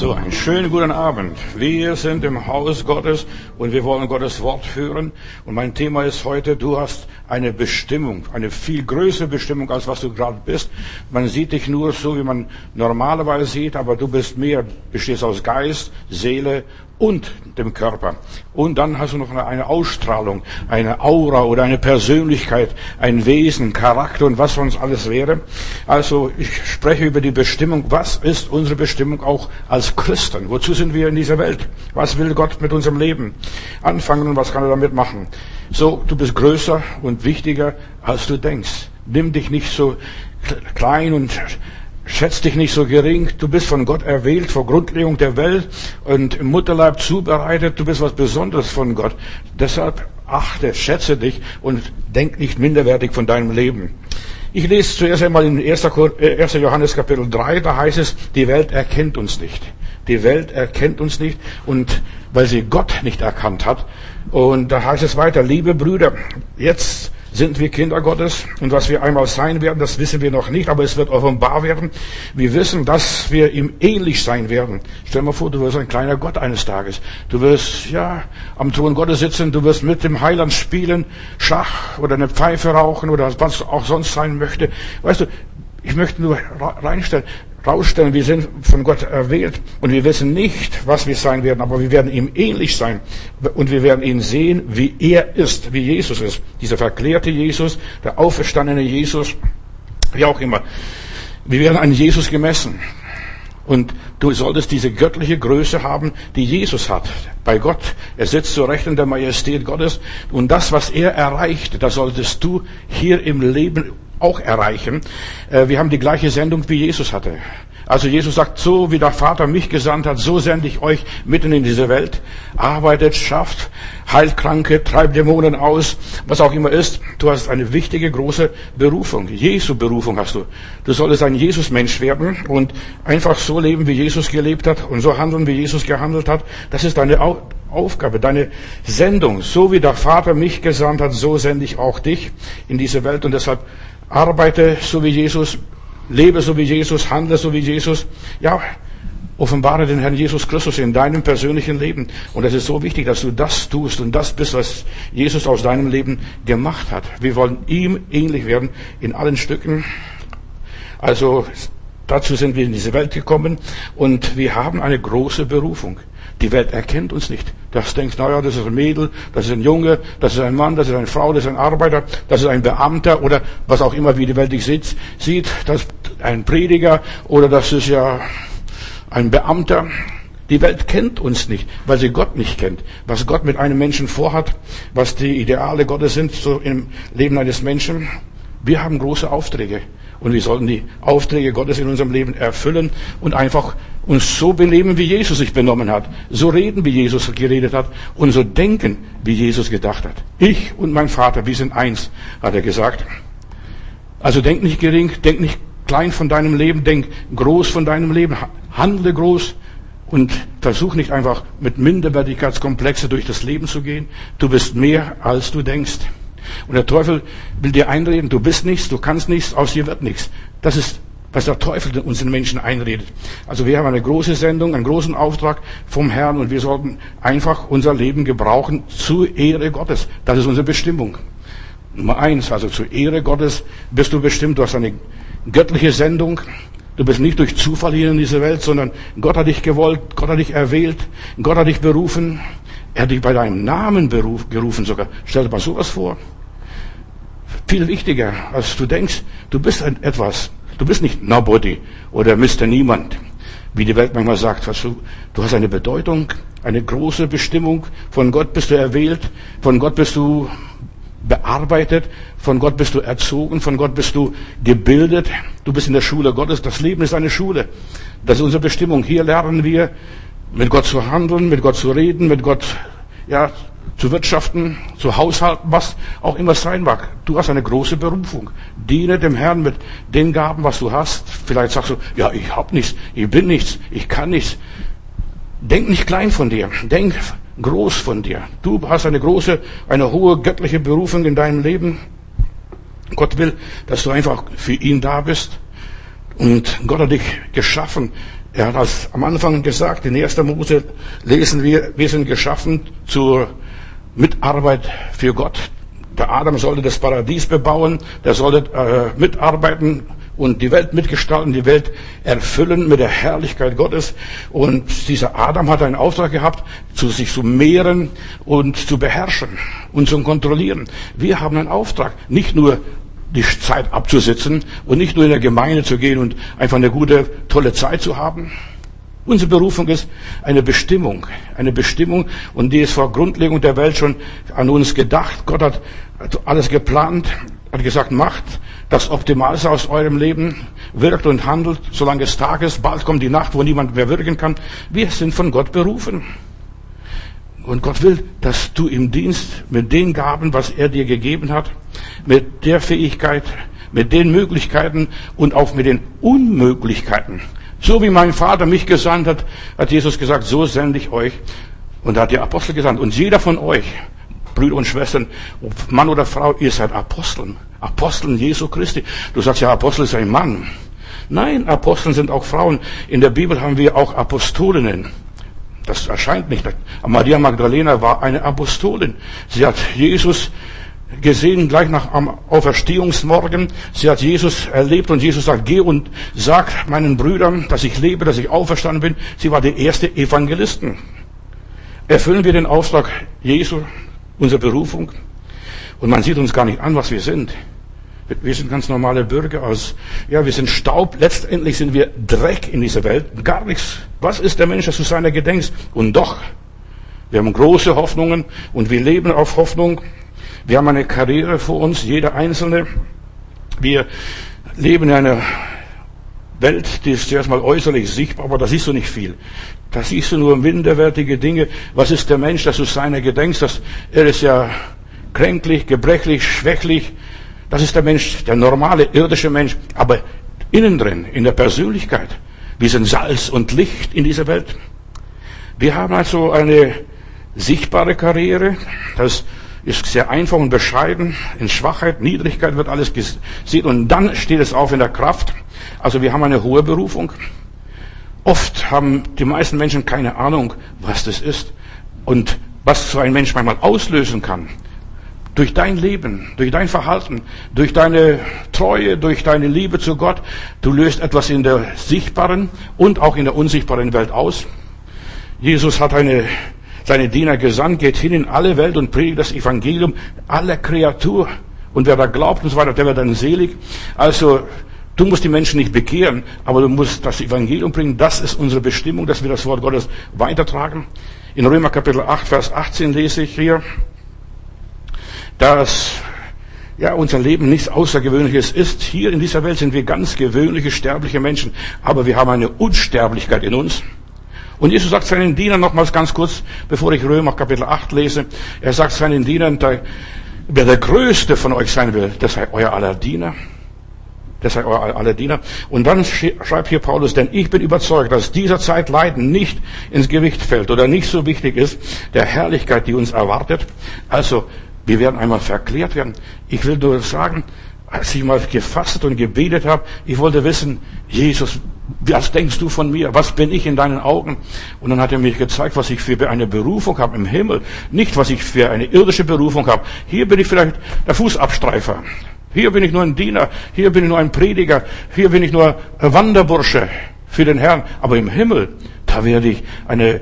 So, einen schönen guten Abend. Wir sind im Haus Gottes und wir wollen Gottes Wort hören. Und mein Thema ist heute, du hast eine Bestimmung, eine viel größere Bestimmung, als was du gerade bist. Man sieht dich nur so, wie man normalerweise sieht, aber du bist mehr, bestehst aus Geist, Seele und dem Körper. Und dann hast du noch eine Ausstrahlung, eine Aura oder eine Persönlichkeit, ein Wesen, Charakter und was sonst alles wäre. Also ich spreche über die Bestimmung. Was ist unsere Bestimmung auch als Christen? Wozu sind wir in dieser Welt? Was will Gott mit unserem Leben anfangen und was kann er damit machen? So, du bist größer und wichtiger, als du denkst. Nimm dich nicht so klein und Schätz dich nicht so gering. Du bist von Gott erwählt vor Grundlegung der Welt und im Mutterleib zubereitet. Du bist was Besonderes von Gott. Deshalb achte, schätze dich und denk nicht minderwertig von deinem Leben. Ich lese zuerst einmal in 1. Äh, Johannes Kapitel 3, da heißt es, die Welt erkennt uns nicht. Die Welt erkennt uns nicht und weil sie Gott nicht erkannt hat. Und da heißt es weiter, liebe Brüder, jetzt sind wir Kinder Gottes und was wir einmal sein werden, das wissen wir noch nicht, aber es wird offenbar werden. Wir wissen, dass wir ihm ähnlich sein werden. Stell dir mal vor, du wirst ein kleiner Gott eines Tages. Du wirst, ja, am Thron Gottes sitzen, du wirst mit dem Heiland spielen, Schach oder eine Pfeife rauchen oder was auch sonst sein möchte. Weißt du, ich möchte nur reinstellen, rausstellen, wir sind von Gott erwählt und wir wissen nicht, was wir sein werden, aber wir werden ihm ähnlich sein und wir werden ihn sehen, wie er ist, wie Jesus ist. Dieser verklärte Jesus, der auferstandene Jesus, wie auch immer. Wir werden an Jesus gemessen. Und du solltest diese göttliche Größe haben, die Jesus hat. Bei Gott. Er sitzt zur Rechten der Majestät Gottes. Und das, was er erreicht, das solltest du hier im Leben auch erreichen. Äh, wir haben die gleiche Sendung, wie Jesus hatte. Also Jesus sagt, so wie der Vater mich gesandt hat, so sende ich euch mitten in diese Welt. Arbeitet, schafft, heilt Kranke, treibt Dämonen aus, was auch immer ist. Du hast eine wichtige, große Berufung. Jesu Berufung hast du. Du solltest ein Jesus-Mensch werden und einfach so leben, wie Jesus gelebt hat und so handeln, wie Jesus gehandelt hat. Das ist deine Aufgabe, deine Sendung. So wie der Vater mich gesandt hat, so sende ich auch dich in diese Welt und deshalb arbeite so wie Jesus, lebe so wie Jesus, handle so wie Jesus. Ja, offenbare den Herrn Jesus Christus in deinem persönlichen Leben. Und es ist so wichtig, dass du das tust und das bist, was Jesus aus deinem Leben gemacht hat. Wir wollen ihm ähnlich werden in allen Stücken. Also dazu sind wir in diese Welt gekommen und wir haben eine große Berufung. Die Welt erkennt uns nicht. Das denkt, naja, das ist ein Mädel, das ist ein Junge, das ist ein Mann, das ist eine Frau, das ist ein Arbeiter, das ist ein Beamter oder was auch immer, wie die Welt dich sieht, sieht, das ist ein Prediger oder das ist ja ein Beamter. Die Welt kennt uns nicht, weil sie Gott nicht kennt. Was Gott mit einem Menschen vorhat, was die Ideale Gottes sind, so im Leben eines Menschen. Wir haben große Aufträge. Und wir sollten die Aufträge Gottes in unserem Leben erfüllen und einfach uns so benehmen, wie Jesus sich benommen hat. So reden, wie Jesus geredet hat. Und so denken, wie Jesus gedacht hat. Ich und mein Vater, wir sind eins, hat er gesagt. Also denk nicht gering, denk nicht klein von deinem Leben, denk groß von deinem Leben, handle groß und versuch nicht einfach mit Minderwertigkeitskomplexe durch das Leben zu gehen. Du bist mehr, als du denkst. Und der Teufel will dir einreden, du bist nichts, du kannst nichts, aus dir wird nichts. Das ist, was der Teufel uns den Menschen einredet. Also wir haben eine große Sendung, einen großen Auftrag vom Herrn und wir sollten einfach unser Leben gebrauchen zur Ehre Gottes. Das ist unsere Bestimmung. Nummer eins, also zur Ehre Gottes bist du bestimmt. Du hast eine göttliche Sendung. Du bist nicht durch Zufall hier in dieser Welt, sondern Gott hat dich gewollt, Gott hat dich erwählt, Gott hat dich berufen. Er hat dich bei deinem Namen beruf, gerufen sogar. Stell dir mal sowas vor. Viel wichtiger, als du denkst. Du bist etwas. Du bist nicht Nobody oder Mr. Niemand, wie die Welt manchmal sagt. Du, du hast eine Bedeutung, eine große Bestimmung. Von Gott bist du erwählt. Von Gott bist du bearbeitet. Von Gott bist du erzogen. Von Gott bist du gebildet. Du bist in der Schule Gottes. Das Leben ist eine Schule. Das ist unsere Bestimmung. Hier lernen wir mit Gott zu handeln, mit Gott zu reden, mit Gott ja, zu wirtschaften, zu haushalten, was auch immer sein mag. Du hast eine große Berufung. Diene dem Herrn mit den Gaben, was du hast. Vielleicht sagst du, ja, ich hab nichts, ich bin nichts, ich kann nichts. Denk nicht klein von dir, denk groß von dir. Du hast eine große, eine hohe göttliche Berufung in deinem Leben. Gott will, dass du einfach für ihn da bist. Und Gott hat dich geschaffen. Er hat das am Anfang gesagt, in 1. Mose lesen wir, wir sind geschaffen zur Mitarbeit für Gott. Der Adam sollte das Paradies bebauen, der sollte äh, mitarbeiten und die Welt mitgestalten, die Welt erfüllen mit der Herrlichkeit Gottes. Und dieser Adam hat einen Auftrag gehabt, zu sich zu mehren und zu beherrschen und zu kontrollieren. Wir haben einen Auftrag, nicht nur die Zeit abzusitzen und nicht nur in der Gemeinde zu gehen und einfach eine gute, tolle Zeit zu haben. Unsere Berufung ist eine Bestimmung, eine Bestimmung und die ist vor Grundlegung der Welt schon an uns gedacht. Gott hat alles geplant, hat gesagt, macht das Optimalste aus eurem Leben, wirkt und handelt, solange es Tag ist. Bald kommt die Nacht, wo niemand mehr wirken kann. Wir sind von Gott berufen. Und Gott will, dass du im Dienst mit den Gaben, was er dir gegeben hat, mit der Fähigkeit, mit den Möglichkeiten und auch mit den Unmöglichkeiten. So wie mein Vater mich gesandt hat, hat Jesus gesagt, so sende ich euch. Und da hat die Apostel gesandt. Und jeder von euch, Brüder und Schwestern, ob Mann oder Frau, ihr seid Aposteln. Aposteln Jesu Christi. Du sagst ja, Apostel ist ein Mann. Nein, Aposteln sind auch Frauen. In der Bibel haben wir auch Apostolinnen. Das erscheint nicht. Maria Magdalena war eine Apostolin. Sie hat Jesus gesehen gleich nach am Auferstehungsmorgen. Sie hat Jesus erlebt und Jesus sagt, geh und sag meinen Brüdern, dass ich lebe, dass ich auferstanden bin. Sie war die erste Evangelistin. Erfüllen wir den Auftrag Jesu, unsere Berufung? Und man sieht uns gar nicht an, was wir sind. Wir sind ganz normale Bürger aus, ja, wir sind Staub. Letztendlich sind wir Dreck in dieser Welt. Gar nichts. Was ist der Mensch, dass du seiner gedenkst? Und doch, wir haben große Hoffnungen und wir leben auf Hoffnung. Wir haben eine Karriere vor uns, jeder Einzelne. Wir leben in einer Welt, die ist zuerst mal äußerlich sichtbar, aber da siehst du nicht viel. Da siehst du nur minderwertige Dinge. Was ist der Mensch, dass du seiner gedenkst? Dass er ist ja kränklich, gebrechlich, schwächlich. Das ist der Mensch, der normale irdische Mensch. Aber innen drin, in der Persönlichkeit, wir sind Salz und Licht in dieser Welt. Wir haben also eine sichtbare Karriere. Das ist sehr einfach und bescheiden. In Schwachheit, Niedrigkeit wird alles gesehen und dann steht es auf in der Kraft. Also wir haben eine hohe Berufung. Oft haben die meisten Menschen keine Ahnung, was das ist und was so ein Mensch manchmal auslösen kann. Durch dein Leben, durch dein Verhalten, durch deine Treue, durch deine Liebe zu Gott, du löst etwas in der sichtbaren und auch in der unsichtbaren Welt aus. Jesus hat eine seine Diener gesandt, geht hin in alle Welt und predigt das Evangelium aller Kreatur. Und wer da glaubt und so weiter, der wird dann selig. Also, du musst die Menschen nicht bekehren, aber du musst das Evangelium bringen. Das ist unsere Bestimmung, dass wir das Wort Gottes weitertragen. In Römer Kapitel 8, Vers 18 lese ich hier, dass ja, unser Leben nichts Außergewöhnliches ist. Hier in dieser Welt sind wir ganz gewöhnliche, sterbliche Menschen, aber wir haben eine Unsterblichkeit in uns. Und Jesus sagt seinen Dienern nochmals ganz kurz, bevor ich Römer Kapitel 8 lese, er sagt seinen Dienern, wer der Größte von euch sein will, der sei euer aller Diener. Der sei euer aller Diener. Und dann schreibt hier Paulus, denn ich bin überzeugt, dass dieser Zeit Leiden nicht ins Gewicht fällt oder nicht so wichtig ist, der Herrlichkeit, die uns erwartet. Also, wir werden einmal verklärt werden. Ich will nur sagen, als ich mal gefastet und gebetet habe, ich wollte wissen, Jesus, was denkst du von mir? Was bin ich in deinen Augen? Und dann hat er mir gezeigt, was ich für eine Berufung habe im Himmel. Nicht, was ich für eine irdische Berufung habe. Hier bin ich vielleicht der Fußabstreifer. Hier bin ich nur ein Diener. Hier bin ich nur ein Prediger. Hier bin ich nur Wanderbursche für den Herrn. Aber im Himmel, da werde ich eine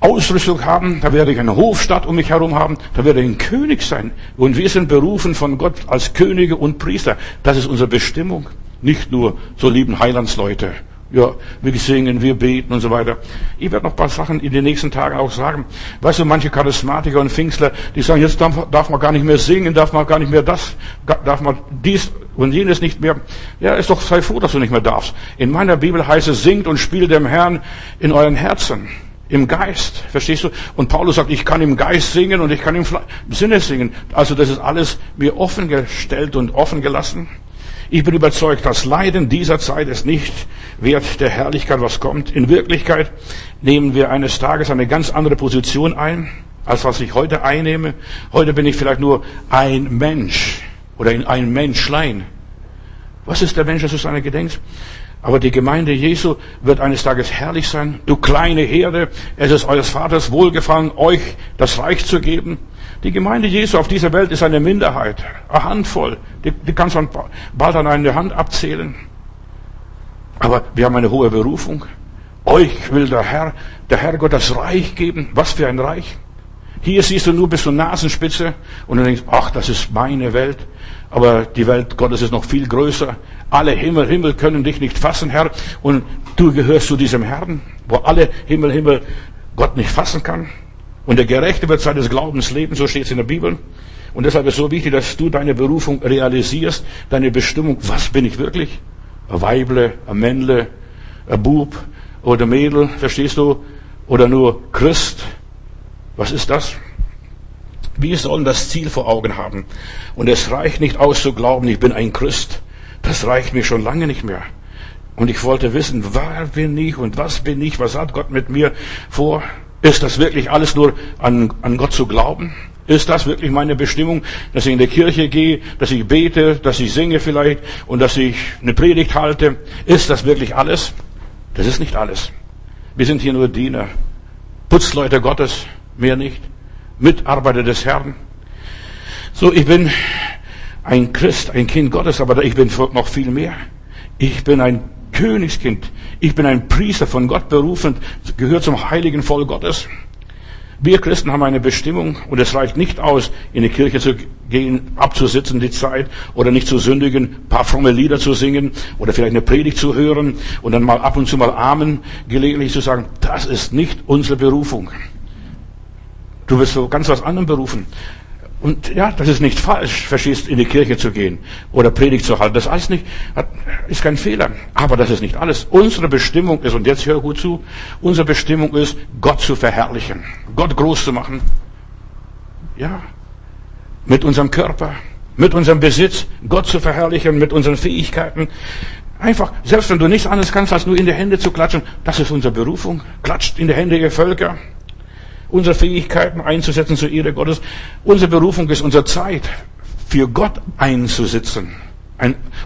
Ausrüstung haben, da werde ich eine Hofstadt um mich herum haben, da werde ich ein König sein. Und wir sind berufen von Gott als Könige und Priester. Das ist unsere Bestimmung. Nicht nur so lieben Heilandsleute. Ja, wir singen, wir beten und so weiter. Ich werde noch ein paar Sachen in den nächsten Tagen auch sagen. Weißt du, manche Charismatiker und Pfingstler, die sagen, jetzt darf, darf man gar nicht mehr singen, darf man gar nicht mehr das, darf man dies und jenes nicht mehr. Ja, ist doch, sei froh, dass du nicht mehr darfst. In meiner Bibel heißt es, singt und spielt dem Herrn in euren Herzen. Im Geist, verstehst du? Und Paulus sagt, ich kann im Geist singen und ich kann im Sinne singen. Also das ist alles mir offen gestellt und offen gelassen. Ich bin überzeugt, das Leiden dieser Zeit ist nicht wert der Herrlichkeit, was kommt. In Wirklichkeit nehmen wir eines Tages eine ganz andere Position ein, als was ich heute einnehme. Heute bin ich vielleicht nur ein Mensch oder ein Menschlein. Was ist der Mensch, dass du seiner gedenkst? Aber die Gemeinde Jesu wird eines Tages herrlich sein. Du kleine Herde, es ist eures Vaters Wohlgefallen, euch das Reich zu geben. Die Gemeinde Jesu auf dieser Welt ist eine Minderheit, eine Handvoll. Die, die kannst man bald an einer Hand abzählen. Aber wir haben eine hohe Berufung. Euch will der Herr, der Herrgott das Reich geben. Was für ein Reich? Hier siehst du nur bis zur Nasenspitze und du denkst, ach, das ist meine Welt. Aber die Welt Gottes ist noch viel größer. Alle Himmel, Himmel können dich nicht fassen, Herr. Und du gehörst zu diesem Herrn, wo alle Himmel, Himmel Gott nicht fassen kann. Und der Gerechte wird seines Glaubens leben, so steht es in der Bibel. Und deshalb ist es so wichtig, dass du deine Berufung realisierst, deine Bestimmung. Was bin ich wirklich? Ein Weible, ein Männle, ein Bub oder Mädel, verstehst du? Oder nur Christ? Was ist das? Wir sollen das Ziel vor Augen haben. Und es reicht nicht aus zu glauben, ich bin ein Christ. Das reicht mir schon lange nicht mehr. Und ich wollte wissen, wer bin ich und was bin ich, was hat Gott mit mir vor? Ist das wirklich alles nur an, an Gott zu glauben? Ist das wirklich meine Bestimmung, dass ich in die Kirche gehe, dass ich bete, dass ich singe vielleicht und dass ich eine Predigt halte? Ist das wirklich alles? Das ist nicht alles. Wir sind hier nur Diener, Putzleute Gottes, mehr nicht. Mitarbeiter des Herrn. So, ich bin ein Christ, ein Kind Gottes, aber ich bin noch viel mehr. Ich bin ein Königskind. Ich bin ein Priester von Gott berufen, gehört zum heiligen Volk Gottes. Wir Christen haben eine Bestimmung und es reicht nicht aus, in die Kirche zu gehen, abzusitzen die Zeit oder nicht zu sündigen, paar fromme Lieder zu singen oder vielleicht eine Predigt zu hören und dann mal ab und zu mal Amen gelegentlich zu sagen. Das ist nicht unsere Berufung. Du wirst so ganz was anderem berufen. Und ja, das ist nicht falsch, verstehst, in die Kirche zu gehen oder Predigt zu halten. Das alles nicht, ist kein Fehler. Aber das ist nicht alles. Unsere Bestimmung ist, und jetzt hör gut zu, unsere Bestimmung ist, Gott zu verherrlichen. Gott groß zu machen. Ja. Mit unserem Körper, mit unserem Besitz, Gott zu verherrlichen, mit unseren Fähigkeiten. Einfach, selbst wenn du nichts anderes kannst, als nur in die Hände zu klatschen, das ist unsere Berufung. Klatscht in die Hände, ihr Völker unsere Fähigkeiten einzusetzen zur Ehre Gottes. Unsere Berufung ist unsere Zeit für Gott einzusitzen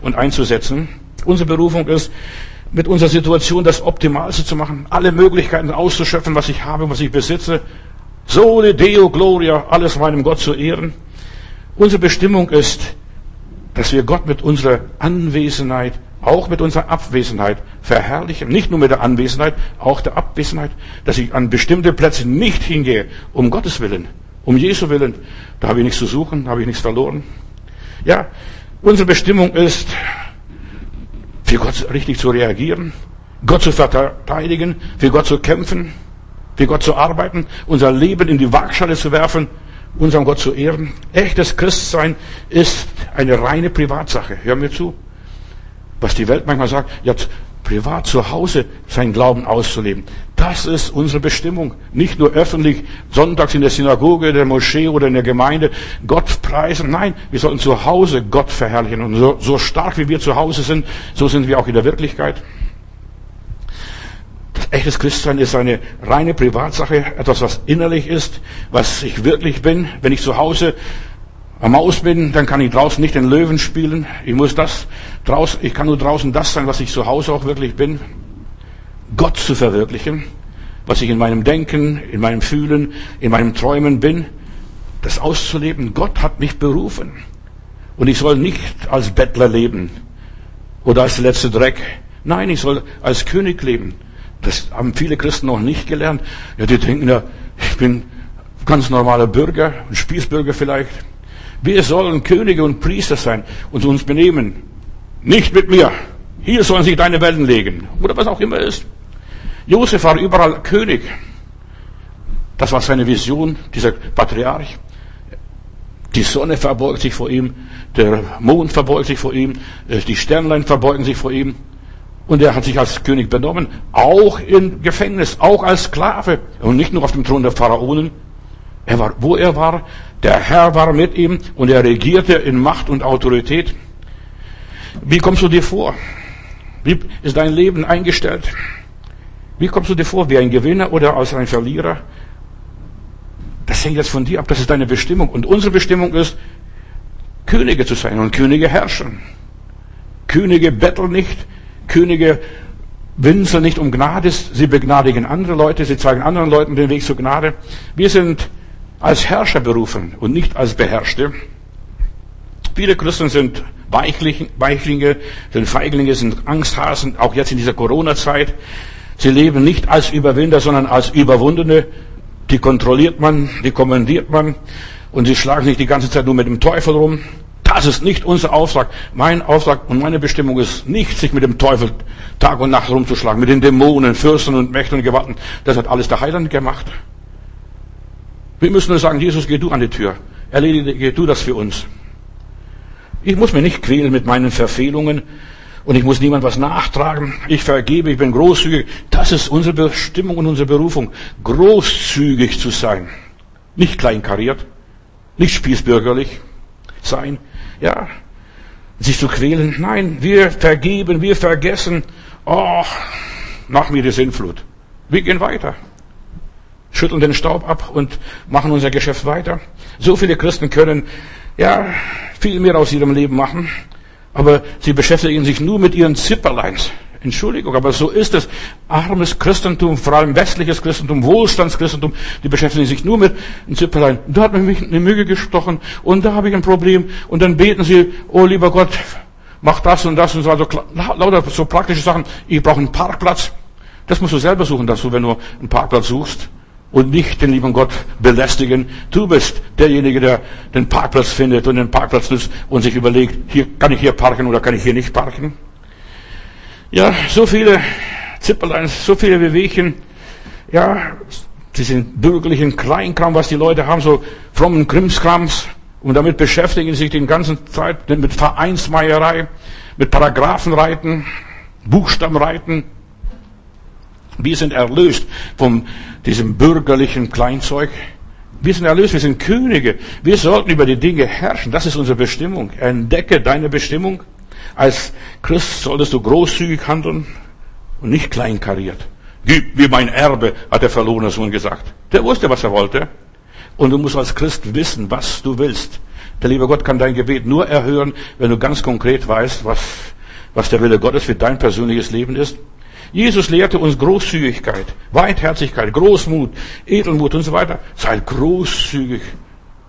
und einzusetzen. Unsere Berufung ist, mit unserer Situation das Optimalste zu machen, alle Möglichkeiten auszuschöpfen, was ich habe, was ich besitze. Sole Deo Gloria, alles meinem Gott zu ehren. Unsere Bestimmung ist, dass wir Gott mit unserer Anwesenheit auch mit unserer Abwesenheit verherrlichen. Nicht nur mit der Anwesenheit, auch der Abwesenheit, dass ich an bestimmte Plätze nicht hingehe, um Gottes Willen, um Jesu Willen. Da habe ich nichts zu suchen, da habe ich nichts verloren. Ja, unsere Bestimmung ist, für Gott richtig zu reagieren, Gott zu verteidigen, für Gott zu kämpfen, für Gott zu arbeiten, unser Leben in die Waagschale zu werfen, unserem Gott zu ehren. Echtes Christsein ist eine reine Privatsache. Hör mir zu. Was die Welt manchmal sagt, jetzt privat zu Hause sein Glauben auszuleben. Das ist unsere Bestimmung. Nicht nur öffentlich, sonntags in der Synagoge, der Moschee oder in der Gemeinde Gott preisen. Nein, wir sollten zu Hause Gott verherrlichen. Und so, so stark wie wir zu Hause sind, so sind wir auch in der Wirklichkeit. Das echtes Christsein ist eine reine Privatsache, etwas, was innerlich ist, was ich wirklich bin. Wenn ich zu Hause am Maus bin, dann kann ich draußen nicht den Löwen spielen. Ich muss das draußen, ich kann nur draußen das sein, was ich zu Hause auch wirklich bin. Gott zu verwirklichen, was ich in meinem Denken, in meinem Fühlen, in meinem Träumen bin, das auszuleben. Gott hat mich berufen. Und ich soll nicht als Bettler leben oder als letzte Dreck. Nein, ich soll als König leben. Das haben viele Christen noch nicht gelernt. Ja, die denken ja, ich bin ganz normaler Bürger, ein Spießbürger vielleicht. Wir sollen Könige und Priester sein und uns benehmen. Nicht mit mir. Hier sollen sich deine Wellen legen. Oder was auch immer ist. Josef war überall König. Das war seine Vision, dieser Patriarch. Die Sonne verbeugt sich vor ihm, der Mond verbeugt sich vor ihm, äh, die Sternlein verbeugen sich vor ihm. Und er hat sich als König benommen, auch im Gefängnis, auch als Sklave und nicht nur auf dem Thron der Pharaonen. Er war, wo er war, der Herr war mit ihm und er regierte in Macht und Autorität. Wie kommst du dir vor? Wie ist dein Leben eingestellt? Wie kommst du dir vor? Wie ein Gewinner oder als ein Verlierer? Das hängt jetzt von dir ab. Das ist deine Bestimmung. Und unsere Bestimmung ist, Könige zu sein und Könige herrschen. Könige betteln nicht. Könige winseln nicht um Gnade. Sie begnadigen andere Leute. Sie zeigen anderen Leuten den Weg zur Gnade. Wir sind als Herrscher berufen und nicht als Beherrschte. Viele Christen sind Weichlinge, sind Feiglinge, sind Angsthasen, auch jetzt in dieser Corona-Zeit. Sie leben nicht als Überwinder, sondern als Überwundene. Die kontrolliert man, die kommandiert man und sie schlagen sich die ganze Zeit nur mit dem Teufel rum. Das ist nicht unser Auftrag. Mein Auftrag und meine Bestimmung ist nicht, sich mit dem Teufel Tag und Nacht rumzuschlagen, mit den Dämonen, Fürsten und Mächten und Gewalten. Das hat alles der Heiland gemacht. Wir müssen nur sagen, Jesus, geh du an die Tür. Erledige du das für uns. Ich muss mich nicht quälen mit meinen Verfehlungen und ich muss niemand was nachtragen. Ich vergebe, ich bin großzügig. Das ist unsere Bestimmung und unsere Berufung. Großzügig zu sein. Nicht kleinkariert, nicht spießbürgerlich sein. Ja, sich zu quälen. Nein, wir vergeben, wir vergessen. Oh, nach mir die Sinnflut. Wir gehen weiter. Schütteln den Staub ab und machen unser Geschäft weiter. So viele Christen können, ja, viel mehr aus ihrem Leben machen, aber sie beschäftigen sich nur mit ihren Zipperleins. Entschuldigung, aber so ist es. Armes Christentum, vor allem westliches Christentum, Wohlstandschristentum, die beschäftigen sich nur mit einem Zipperlein. Da hat mich eine Müge gestochen und da habe ich ein Problem und dann beten sie, oh lieber Gott, mach das und das und so, also lauter so praktische Sachen. Ich brauche einen Parkplatz. Das musst du selber suchen dazu, wenn du einen Parkplatz suchst und nicht den lieben Gott belästigen. Du bist derjenige, der den Parkplatz findet und den Parkplatz nutzt und sich überlegt, hier kann ich hier parken oder kann ich hier nicht parken. Ja, so viele Zipperleins, so viele Bewegchen, ja, diesen bürgerlichen Kleinkram, was die Leute haben, so frommen Krimskrams, und damit beschäftigen sie sich die ganze Zeit mit Vereinsmeierei, mit Paragraphenreiten, Buchstabenreiten, wir sind erlöst von diesem bürgerlichen Kleinzeug. Wir sind erlöst, wir sind Könige. Wir sollten über die Dinge herrschen. Das ist unsere Bestimmung. Entdecke deine Bestimmung. Als Christ solltest du großzügig handeln und nicht kleinkariert. Gib mir mein Erbe, hat der verlorene Sohn gesagt. Der wusste, was er wollte. Und du musst als Christ wissen, was du willst. Der liebe Gott kann dein Gebet nur erhören, wenn du ganz konkret weißt, was, was der Wille Gottes für dein persönliches Leben ist. Jesus lehrte uns Großzügigkeit, Weitherzigkeit, Großmut, Edelmut und so weiter. Seid großzügig,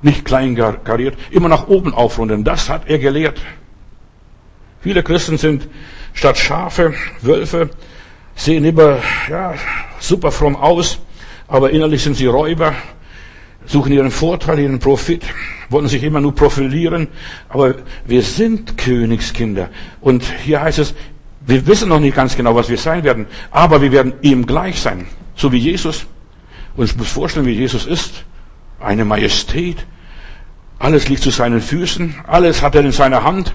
nicht kleinkariert, immer nach oben aufrunden. Das hat er gelehrt. Viele Christen sind statt Schafe, Wölfe, sehen immer, ja, super fromm aus, aber innerlich sind sie Räuber, suchen ihren Vorteil, ihren Profit, wollen sich immer nur profilieren. Aber wir sind Königskinder. Und hier heißt es, wir wissen noch nicht ganz genau, was wir sein werden, aber wir werden ihm gleich sein, so wie Jesus. Muss vorstellen, wie Jesus ist. Eine Majestät. Alles liegt zu seinen Füßen. Alles hat er in seiner Hand.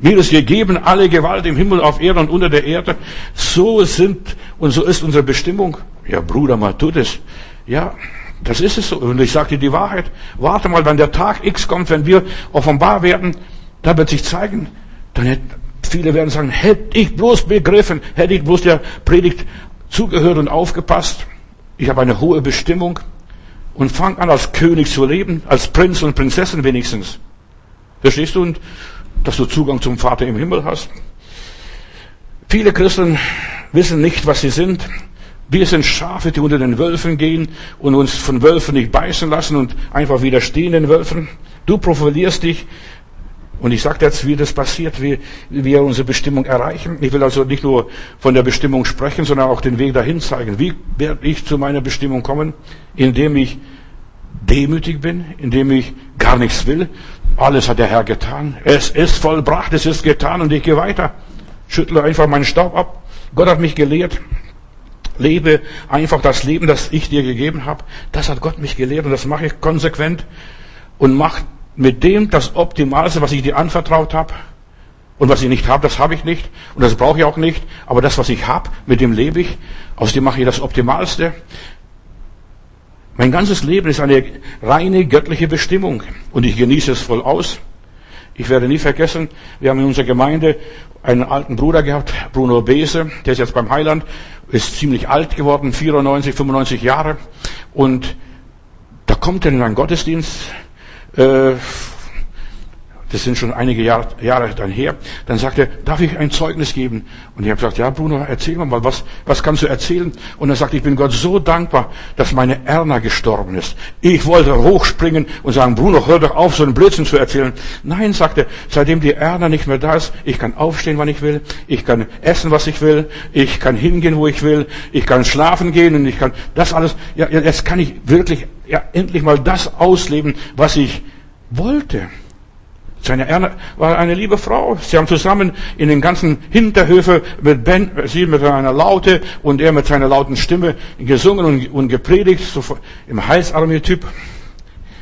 Mir ist gegeben alle Gewalt im Himmel, auf Erden und unter der Erde. So sind und so ist unsere Bestimmung. Ja, Bruder, mal tut es. Ja, das ist es so. Und ich sage dir die Wahrheit. Warte mal, wenn der Tag X kommt, wenn wir offenbar werden, da wird sich zeigen, dann Viele werden sagen, hätte ich bloß begriffen, hätte ich bloß der Predigt zugehört und aufgepasst. Ich habe eine hohe Bestimmung und fang an als König zu leben, als Prinz und Prinzessin wenigstens. Verstehst du? Und dass du Zugang zum Vater im Himmel hast. Viele Christen wissen nicht, was sie sind. Wir sind Schafe, die unter den Wölfen gehen und uns von Wölfen nicht beißen lassen und einfach widerstehen den Wölfen. Du profilierst dich und ich sage jetzt, wie das passiert, wie, wie wir unsere Bestimmung erreichen. Ich will also nicht nur von der Bestimmung sprechen, sondern auch den Weg dahin zeigen. Wie werde ich zu meiner Bestimmung kommen? Indem ich demütig bin, indem ich gar nichts will. Alles hat der Herr getan. Es ist vollbracht, es ist getan und ich gehe weiter. Schüttle einfach meinen Staub ab. Gott hat mich gelehrt. Lebe einfach das Leben, das ich dir gegeben habe. Das hat Gott mich gelehrt und das mache ich konsequent und mache mit dem das Optimalste, was ich dir anvertraut habe. Und was ich nicht habe, das habe ich nicht. Und das brauche ich auch nicht. Aber das, was ich habe, mit dem lebe ich. Aus dem mache ich das Optimalste. Mein ganzes Leben ist eine reine göttliche Bestimmung. Und ich genieße es voll aus. Ich werde nie vergessen, wir haben in unserer Gemeinde einen alten Bruder gehabt, Bruno Bese, der ist jetzt beim Heiland, ist ziemlich alt geworden, 94, 95 Jahre. Und da kommt er in einen Gottesdienst, das sind schon einige Jahre, Jahre dann her, dann sagt er, darf ich ein Zeugnis geben? Und ich habe gesagt, ja Bruno, erzähl mal, was, was kannst du erzählen? Und er sagt, ich bin Gott so dankbar, dass meine Erna gestorben ist. Ich wollte hochspringen und sagen, Bruno, hör doch auf, so einen Blödsinn zu erzählen. Nein, sagt er, seitdem die Erna nicht mehr da ist, ich kann aufstehen, wann ich will, ich kann essen, was ich will, ich kann hingehen, wo ich will, ich kann schlafen gehen und ich kann das alles, ja, jetzt kann ich wirklich, ja, endlich mal das ausleben, was ich wollte. Seine Erna war eine liebe Frau. Sie haben zusammen in den ganzen Hinterhöfe mit Ben, sie mit einer Laute und er mit seiner lauten Stimme gesungen und, und gepredigt, so im Heilsarmee-Typ.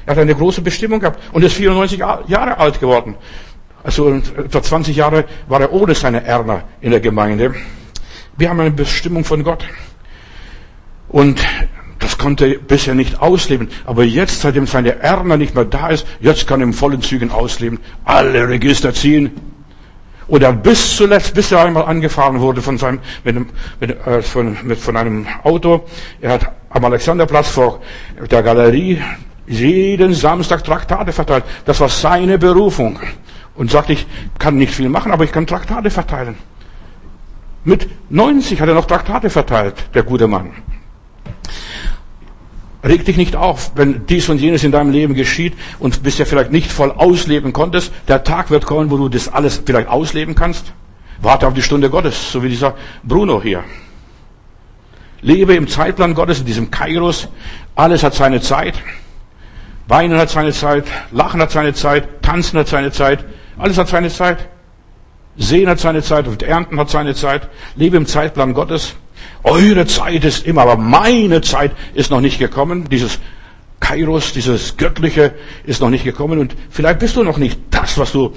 Er hat eine große Bestimmung gehabt und ist 94 Jahre alt geworden. Also vor 20 Jahren war er ohne seine Erna in der Gemeinde. Wir haben eine Bestimmung von Gott. Und das konnte er bisher nicht ausleben. Aber jetzt, seitdem seine Erna nicht mehr da ist, jetzt kann er in vollen Zügen ausleben. Alle Register ziehen. Und er bis zuletzt, bis er einmal angefahren wurde von seinem, mit einem, mit, äh, von, mit, von einem Auto. Er hat am Alexanderplatz vor der Galerie jeden Samstag Traktate verteilt. Das war seine Berufung. Und sagte, ich kann nicht viel machen, aber ich kann Traktate verteilen. Mit 90 hat er noch Traktate verteilt, der gute Mann. Reg dich nicht auf, wenn dies und jenes in deinem Leben geschieht und bisher vielleicht nicht voll ausleben konntest. Der Tag wird kommen, wo du das alles vielleicht ausleben kannst. Warte auf die Stunde Gottes, so wie dieser Bruno hier. Lebe im Zeitplan Gottes, in diesem Kairos. Alles hat seine Zeit. Weinen hat seine Zeit. Lachen hat seine Zeit. Tanzen hat seine Zeit. Alles hat seine Zeit. Sehen hat seine Zeit und Ernten hat seine Zeit. Lebe im Zeitplan Gottes. Eure Zeit ist immer, aber meine Zeit ist noch nicht gekommen. Dieses Kairos, dieses Göttliche ist noch nicht gekommen und vielleicht bist du noch nicht das, was du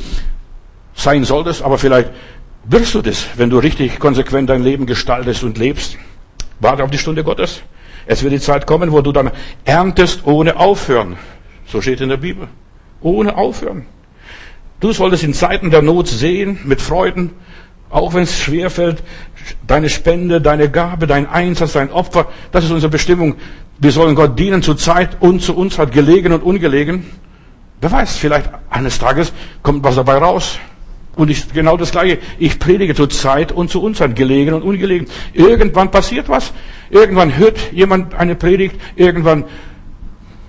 sein solltest, aber vielleicht wirst du das, wenn du richtig konsequent dein Leben gestaltest und lebst. Warte auf die Stunde Gottes. Es wird die Zeit kommen, wo du dann erntest ohne aufhören. So steht in der Bibel. Ohne aufhören. Du solltest in Zeiten der Not sehen, mit Freuden, auch wenn es schwerfällt, deine Spende, deine Gabe, dein Einsatz, dein Opfer, das ist unsere Bestimmung. Wir sollen Gott dienen zu Zeit und zu uns hat gelegen und ungelegen. Wer weiß, vielleicht eines Tages kommt was dabei raus. Und ich, genau das Gleiche. Ich predige zu Zeit und zu Unzeit, gelegen und ungelegen. Irgendwann passiert was. Irgendwann hört jemand eine Predigt. Irgendwann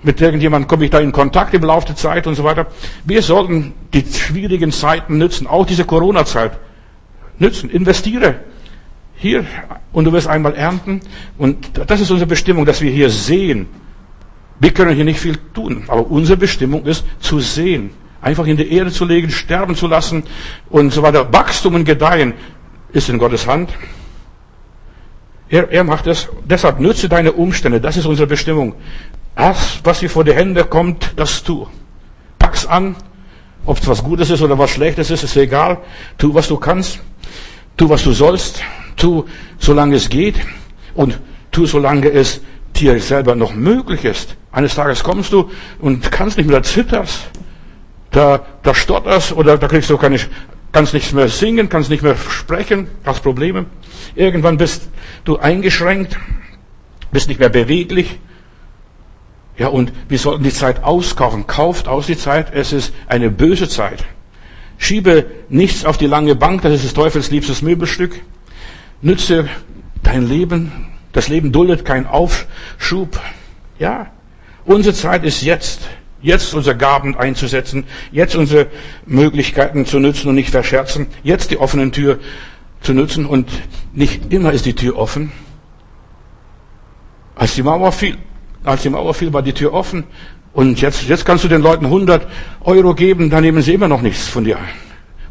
mit irgendjemandem komme ich da in Kontakt im Laufe der Zeit und so weiter. Wir sollten die schwierigen Zeiten nützen, auch diese Corona-Zeit nützen. Investiere hier und du wirst einmal ernten. Und das ist unsere Bestimmung, dass wir hier sehen. Wir können hier nicht viel tun, aber unsere Bestimmung ist zu sehen. Einfach in die Erde zu legen, sterben zu lassen und so weiter. Wachstum und Gedeihen ist in Gottes Hand. Er, er macht es. Deshalb nütze deine Umstände. Das ist unsere Bestimmung. Das, was dir vor die Hände kommt, das tu. Pack's an. Ob es was Gutes ist oder was Schlechtes ist, ist egal. Tu, was du kannst. Tu, was du sollst. Tu, solange es geht. Und tu, solange es dir selber noch möglich ist. Eines Tages kommst du und kannst nicht mehr, da zitterst, da, da stotterst oder da kriegst du keine, kannst nichts mehr singen, kannst nicht mehr sprechen, hast Probleme. Irgendwann bist du eingeschränkt, bist nicht mehr beweglich. Ja, und wir sollten die Zeit auskaufen. Kauft aus die Zeit. Es ist eine böse Zeit. Schiebe nichts auf die lange Bank, das ist des Teufels liebstes Möbelstück. Nütze dein Leben. Das Leben duldet keinen Aufschub. Ja, unsere Zeit ist jetzt. Jetzt unsere Gaben einzusetzen. Jetzt unsere Möglichkeiten zu nützen und nicht verscherzen. Jetzt die offenen Tür zu nutzen und nicht immer ist die Tür offen. Als die Mauer fiel, als die Mauer fiel, war die Tür offen und jetzt, jetzt kannst du den Leuten 100 Euro geben, dann nehmen sie immer noch nichts von dir.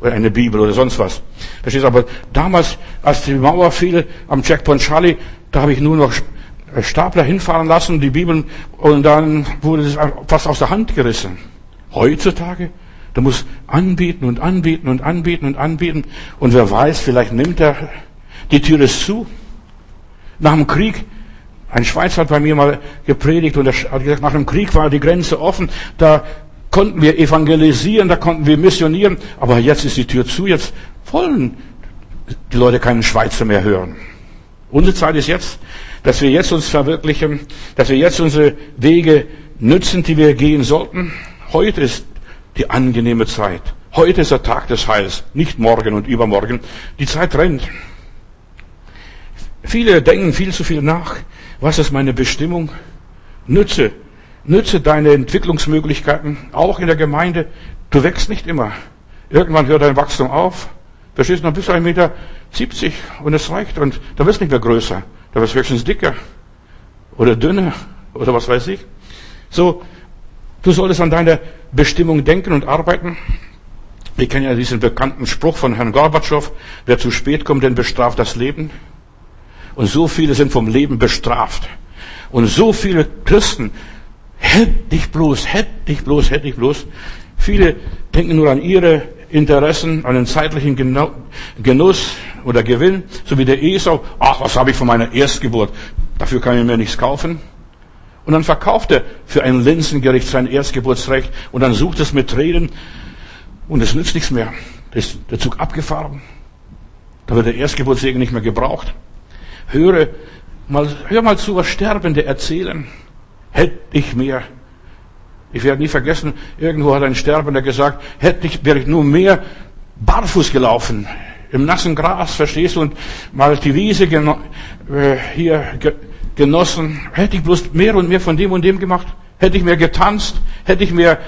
Oder eine Bibel oder sonst was. Verstehst du? Aber damals, als die Mauer fiel am Checkpoint Charlie, da habe ich nur noch Stapler hinfahren lassen, die Bibeln, und dann wurde es fast aus der Hand gerissen. Heutzutage, du musst anbieten und anbieten und anbieten und anbieten. Und wer weiß, vielleicht nimmt er, die Tür ist zu. Nach dem Krieg ein Schweizer hat bei mir mal gepredigt und er hat gesagt, nach dem Krieg war die Grenze offen, da konnten wir evangelisieren, da konnten wir missionieren, aber jetzt ist die Tür zu, jetzt wollen die Leute keinen Schweizer mehr hören. Unsere Zeit ist jetzt, dass wir jetzt uns verwirklichen, dass wir jetzt unsere Wege nützen, die wir gehen sollten. Heute ist die angenehme Zeit. Heute ist der Tag des Heils, nicht morgen und übermorgen. Die Zeit rennt. Viele denken viel zu viel nach. Was ist meine Bestimmung? Nütze, nütze deine Entwicklungsmöglichkeiten, auch in der Gemeinde. Du wächst nicht immer. Irgendwann hört dein Wachstum auf. Verstehst du, dann bist du 1,70 Meter und es reicht und da wirst du nicht mehr größer. Da wirst du höchstens dicker oder dünner oder was weiß ich. So, du solltest an deine Bestimmung denken und arbeiten. Wir kennen ja diesen bekannten Spruch von Herrn Gorbatschow, wer zu spät kommt, den bestraft das Leben. Und so viele sind vom Leben bestraft. Und so viele Christen, hätt dich bloß, hätt dich bloß, hätt dich bloß. Viele denken nur an ihre Interessen, an den zeitlichen Genuss oder Gewinn, so wie der Esau. Ach, was habe ich von meiner Erstgeburt? Dafür kann ich mir nichts kaufen. Und dann verkauft er für ein Linsengericht sein Erstgeburtsrecht und dann sucht es mit Tränen und es nützt nichts mehr. Da ist der Zug abgefahren. Da wird der Erstgeburtssegen nicht mehr gebraucht. Höre mal, hör mal zu, was Sterbende erzählen. Hätte ich mehr. Ich werde nie vergessen, irgendwo hat ein Sterbender gesagt, hätte ich, wäre ich nur mehr barfuß gelaufen. Im nassen Gras, verstehst du, und mal die Wiese geno äh, hier ge genossen. Hätte ich bloß mehr und mehr von dem und dem gemacht. Hätte ich mehr getanzt. Hätte ich mehr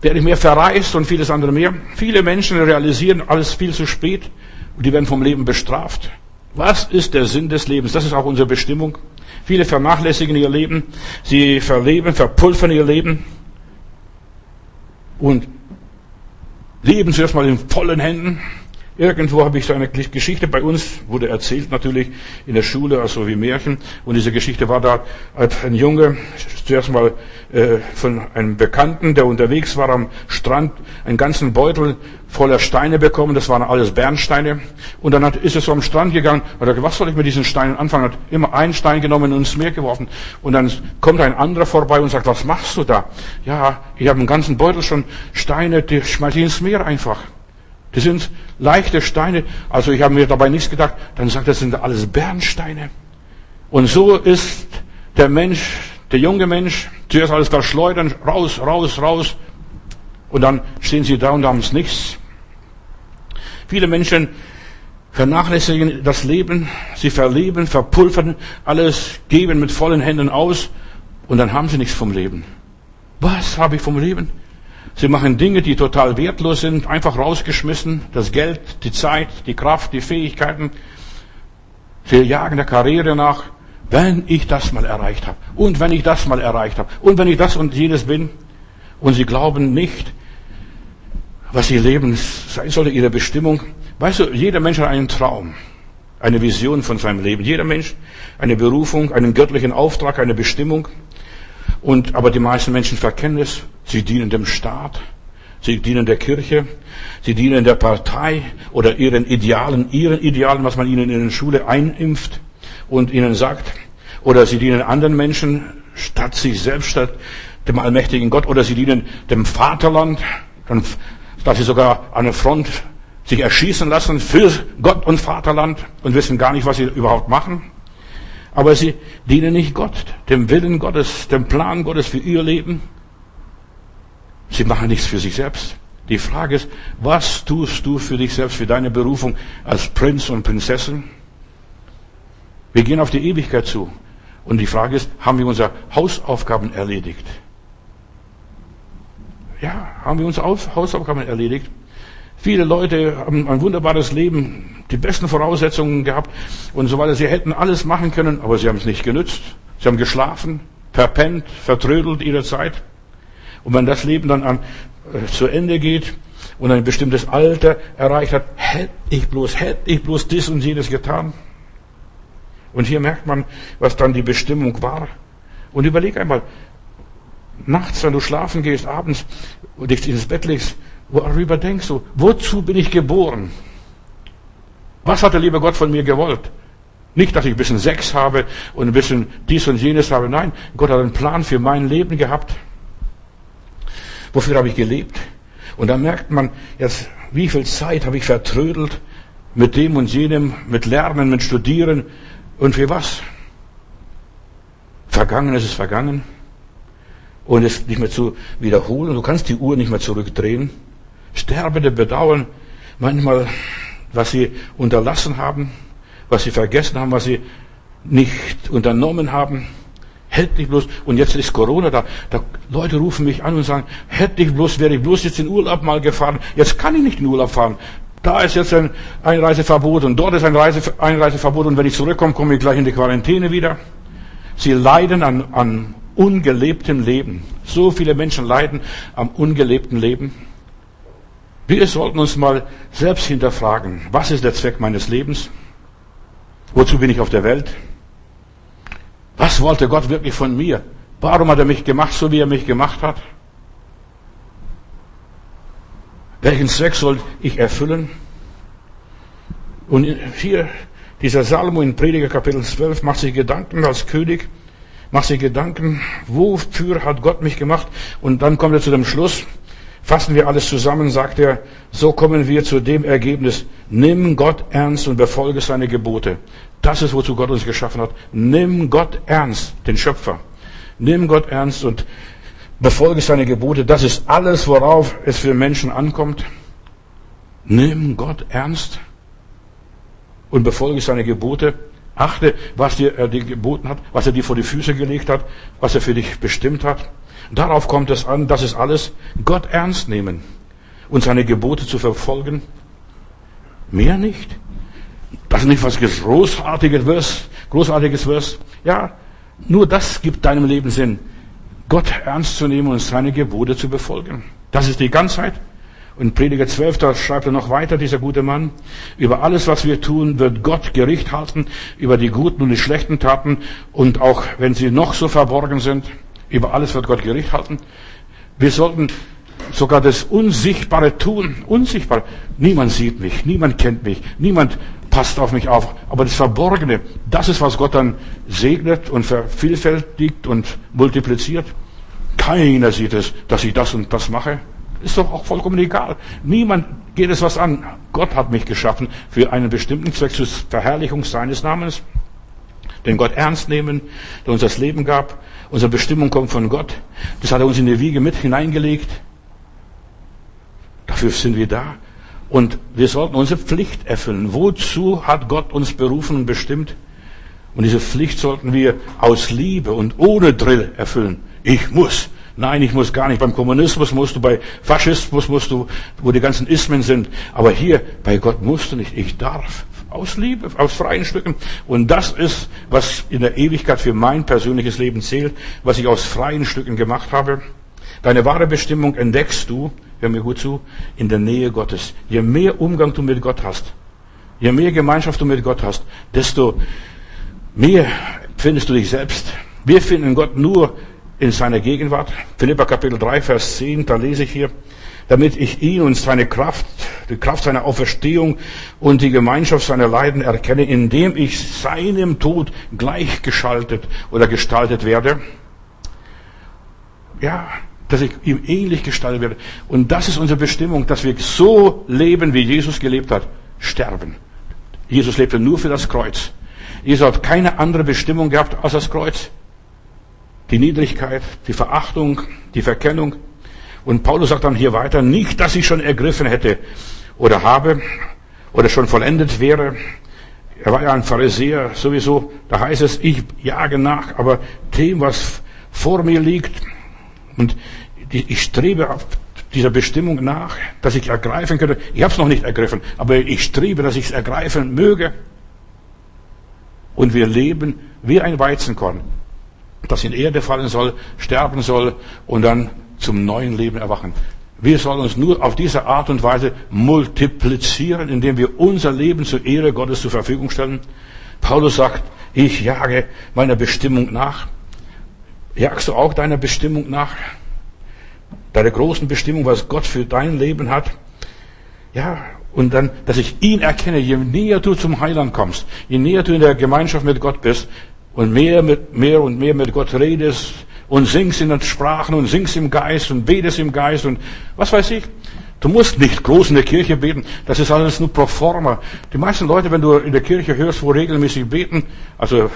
wäre ich mehr verreist und vieles andere mehr. Viele Menschen realisieren alles viel zu spät und die werden vom Leben bestraft. Was ist der Sinn des Lebens? Das ist auch unsere Bestimmung. Viele vernachlässigen ihr Leben, sie verleben, verpulvern ihr Leben und leben zuerst mal in vollen Händen. Irgendwo habe ich so eine Geschichte bei uns, wurde erzählt natürlich in der Schule, also wie Märchen. Und diese Geschichte war da, als ein Junge zuerst mal äh, von einem Bekannten, der unterwegs war am Strand, einen ganzen Beutel voller Steine bekommen. Das waren alles Bernsteine. Und dann hat, ist er so am Strand gegangen und hat gesagt, was soll ich mit diesen Steinen anfangen? Hat immer einen Stein genommen und ins Meer geworfen. Und dann kommt ein anderer vorbei und sagt, was machst du da? Ja, ich habe einen ganzen Beutel schon Steine, die schmeiße ich ins Meer einfach. Das sind leichte Steine. Also ich habe mir dabei nichts gedacht. Dann sagt er, das sind alles Bernsteine. Und so ist der Mensch, der junge Mensch, zuerst alles da schleudern, raus, raus, raus. Und dann stehen sie da und haben es nichts. Viele Menschen vernachlässigen das Leben, sie verleben, verpulvern, alles geben mit vollen Händen aus und dann haben sie nichts vom Leben. Was habe ich vom Leben? Sie machen Dinge, die total wertlos sind, einfach rausgeschmissen. Das Geld, die Zeit, die Kraft, die Fähigkeiten. Sie jagen der Karriere nach. Wenn ich das mal erreicht habe. Und wenn ich das mal erreicht habe. Und wenn ich das und jenes bin. Und sie glauben nicht, was ihr Leben sein sollte, ihre Bestimmung. Weißt du, jeder Mensch hat einen Traum. Eine Vision von seinem Leben. Jeder Mensch eine Berufung, einen göttlichen Auftrag, eine Bestimmung. Und, aber die meisten Menschen verkennen es. Sie dienen dem Staat. Sie dienen der Kirche. Sie dienen der Partei oder ihren Idealen, ihren Idealen, was man ihnen in der Schule einimpft und ihnen sagt. Oder sie dienen anderen Menschen statt sich selbst, statt dem allmächtigen Gott. Oder sie dienen dem Vaterland. Dann, dass sie sogar an der Front sich erschießen lassen für Gott und Vaterland und wissen gar nicht, was sie überhaupt machen. Aber sie dienen nicht Gott, dem Willen Gottes, dem Plan Gottes für ihr Leben. Sie machen nichts für sich selbst. Die Frage ist, was tust du für dich selbst, für deine Berufung als Prinz und Prinzessin? Wir gehen auf die Ewigkeit zu. Und die Frage ist, haben wir unsere Hausaufgaben erledigt? Ja, haben wir unsere Hausaufgaben erledigt? Viele Leute haben ein wunderbares Leben, die besten Voraussetzungen gehabt und so weiter. Sie hätten alles machen können, aber sie haben es nicht genützt. Sie haben geschlafen, verpennt, vertrödelt ihre Zeit. Und wenn das Leben dann an, äh, zu Ende geht und ein bestimmtes Alter erreicht hat, hätte ich bloß, hätte ich bloß dies und jenes getan. Und hier merkt man, was dann die Bestimmung war. Und überleg einmal, nachts, wenn du schlafen gehst, abends und dich ins Bett legst, Worüber denkst du? Wozu bin ich geboren? Was hat der liebe Gott von mir gewollt? Nicht, dass ich ein bisschen Sex habe und ein bisschen dies und jenes habe. Nein, Gott hat einen Plan für mein Leben gehabt. Wofür habe ich gelebt? Und da merkt man jetzt, wie viel Zeit habe ich vertrödelt mit dem und jenem, mit Lernen, mit Studieren und für was? Vergangen ist es vergangen. und es nicht mehr zu wiederholen. Du kannst die Uhr nicht mehr zurückdrehen. Sterbende bedauern manchmal, was sie unterlassen haben, was sie vergessen haben, was sie nicht unternommen haben. Hätte ich bloß, und jetzt ist Corona da, da, Leute rufen mich an und sagen, hätte ich bloß, wäre ich bloß jetzt in Urlaub mal gefahren, jetzt kann ich nicht in Urlaub fahren. Da ist jetzt ein Einreiseverbot und dort ist ein Reise, Einreiseverbot und wenn ich zurückkomme, komme ich gleich in die Quarantäne wieder. Sie leiden an, an ungelebtem Leben. So viele Menschen leiden am ungelebten Leben. Wir sollten uns mal selbst hinterfragen, was ist der Zweck meines Lebens? Wozu bin ich auf der Welt? Was wollte Gott wirklich von mir? Warum hat er mich gemacht, so wie er mich gemacht hat? Welchen Zweck soll ich erfüllen? Und hier, dieser Salomo in Prediger Kapitel 12 macht sich Gedanken als König, macht sich Gedanken, wofür hat Gott mich gemacht? Und dann kommt er zu dem Schluss, fassen wir alles zusammen, sagt er, so kommen wir zu dem Ergebnis, nimm Gott ernst und befolge seine Gebote. Das ist, wozu Gott uns geschaffen hat. Nimm Gott ernst, den Schöpfer. Nimm Gott ernst und befolge seine Gebote. Das ist alles, worauf es für Menschen ankommt. Nimm Gott ernst und befolge seine Gebote. Achte, was dir er dir geboten hat, was er dir vor die Füße gelegt hat, was er für dich bestimmt hat. Darauf kommt es an, das ist alles, Gott ernst nehmen und seine Gebote zu verfolgen. Mehr nicht. Das ist nicht was Großartiges wirst, Großartiges wirst. Ja, nur das gibt deinem Leben Sinn. Gott ernst zu nehmen und seine Gebote zu befolgen. Das ist die Ganzheit. Und Prediger 12, da schreibt er noch weiter, dieser gute Mann, über alles, was wir tun, wird Gott Gericht halten, über die guten und die schlechten Taten und auch wenn sie noch so verborgen sind, über alles wird Gott Gericht halten. Wir sollten sogar das Unsichtbare tun, unsichtbar. Niemand sieht mich, niemand kennt mich, niemand passt auf mich auf. Aber das Verborgene, das ist, was Gott dann segnet und vervielfältigt und multipliziert. Keiner sieht es, dass ich das und das mache. Ist doch auch vollkommen egal. Niemand geht es was an. Gott hat mich geschaffen für einen bestimmten Zweck zur Verherrlichung seines Namens. Den Gott ernst nehmen, der uns das Leben gab. Unsere Bestimmung kommt von Gott. Das hat er uns in die Wiege mit hineingelegt. Dafür sind wir da. Und wir sollten unsere Pflicht erfüllen. Wozu hat Gott uns berufen und bestimmt? Und diese Pflicht sollten wir aus Liebe und ohne Drill erfüllen. Ich muss. Nein, ich muss gar nicht. Beim Kommunismus musst du, bei Faschismus musst du, wo die ganzen Ismen sind. Aber hier, bei Gott musst du nicht. Ich darf. Aus Liebe, aus freien Stücken. Und das ist, was in der Ewigkeit für mein persönliches Leben zählt, was ich aus freien Stücken gemacht habe. Deine wahre Bestimmung entdeckst du, hör mir gut zu, in der Nähe Gottes. Je mehr Umgang du mit Gott hast, je mehr Gemeinschaft du mit Gott hast, desto mehr findest du dich selbst. Wir finden Gott nur in seiner Gegenwart. Philippa Kapitel 3, Vers 10, da lese ich hier, damit ich ihn und seine Kraft, die Kraft seiner Auferstehung und die Gemeinschaft seiner Leiden erkenne, indem ich seinem Tod gleichgeschaltet oder gestaltet werde. Ja, dass ich ihm ähnlich gestaltet werde. Und das ist unsere Bestimmung, dass wir so leben, wie Jesus gelebt hat. Sterben. Jesus lebte nur für das Kreuz. Jesus hat keine andere Bestimmung gehabt als das Kreuz. Die Niedrigkeit, die Verachtung, die Verkennung. Und Paulus sagt dann hier weiter, nicht, dass ich schon ergriffen hätte oder habe oder schon vollendet wäre. Er war ja ein Pharisäer sowieso. Da heißt es, ich jage nach, aber dem, was vor mir liegt. Und ich strebe auf dieser Bestimmung nach, dass ich ergreifen könnte. Ich habe es noch nicht ergriffen, aber ich strebe, dass ich es ergreifen möge. Und wir leben wie ein Weizenkorn, das in Erde fallen soll, sterben soll und dann zum neuen Leben erwachen. Wir sollen uns nur auf diese Art und Weise multiplizieren, indem wir unser Leben zur Ehre Gottes zur Verfügung stellen. Paulus sagt, ich jage meiner Bestimmung nach. Jagst du auch deiner Bestimmung nach? deiner großen Bestimmung, was Gott für dein Leben hat. Ja, und dann, dass ich ihn erkenne, je näher du zum Heiland kommst, je näher du in der Gemeinschaft mit Gott bist und mehr, mit, mehr und mehr mit Gott redest und singst in den Sprachen und singst im Geist und betest im Geist und was weiß ich. Du musst nicht groß in der Kirche beten, das ist alles nur pro forma. Die meisten Leute, wenn du in der Kirche hörst, wo regelmäßig beten, also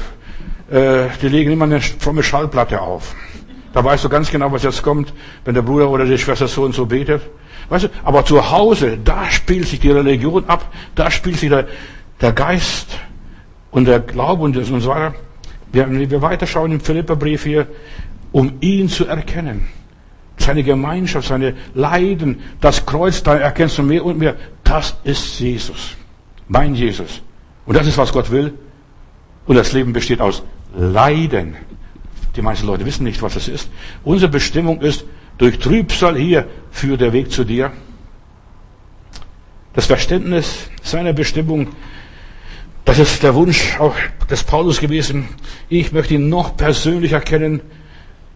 äh, die legen immer eine fromme Schallplatte auf. Da weißt du ganz genau, was jetzt kommt, wenn der Bruder oder die Schwester so und so betet. Weißt du, aber zu Hause, da spielt sich die Religion ab, da spielt sich der, der Geist und der Glaube und so weiter. Wenn wir weiterschauen im Philipperbrief hier, um ihn zu erkennen. Seine Gemeinschaft, seine Leiden, das Kreuz, da erkennst du mehr und mehr. Das ist Jesus. Mein Jesus. Und das ist, was Gott will. Und das Leben besteht aus Leiden. Die meisten Leute wissen nicht, was das ist. Unsere Bestimmung ist, durch Trübsal hier führt der Weg zu dir. Das Verständnis seiner Bestimmung, das ist der Wunsch auch des Paulus gewesen. Ich möchte ihn noch persönlicher kennen,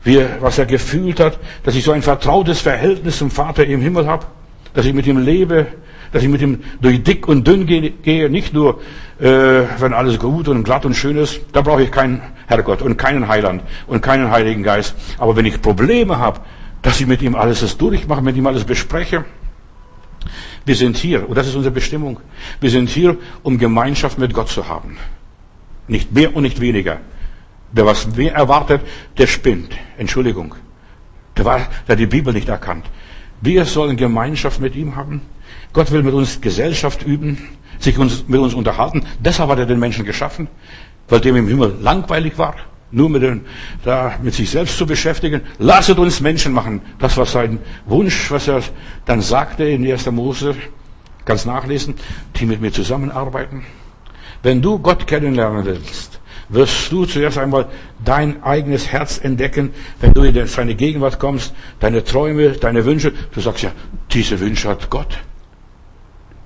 wie er, was er gefühlt hat, dass ich so ein vertrautes Verhältnis zum Vater im Himmel habe, dass ich mit ihm lebe, dass ich mit ihm durch dick und dünn gehe, nicht nur, äh, wenn alles gut und glatt und schön ist, da brauche ich keinen Herrgott und keinen Heiland und keinen Heiligen Geist. Aber wenn ich Probleme habe, dass ich mit ihm alles durchmache, mit ihm alles bespreche, wir sind hier, und das ist unsere Bestimmung, wir sind hier, um Gemeinschaft mit Gott zu haben. Nicht mehr und nicht weniger. Wer was mehr erwartet, der spinnt. Entschuldigung. Der, war, der hat die Bibel nicht erkannt. Wir sollen Gemeinschaft mit ihm haben. Gott will mit uns Gesellschaft üben, sich uns, mit uns unterhalten. Deshalb hat er den Menschen geschaffen, weil dem im Himmel langweilig war, nur mit, den, da, mit sich selbst zu beschäftigen. Lasset uns Menschen machen. Das war sein Wunsch, was er dann sagte in 1. Mose. Ganz nachlesen, die mit mir zusammenarbeiten. Wenn du Gott kennenlernen willst, wirst du zuerst einmal dein eigenes Herz entdecken, wenn du in seine Gegenwart kommst, deine Träume, deine Wünsche. Du sagst ja, diese Wünsche hat Gott.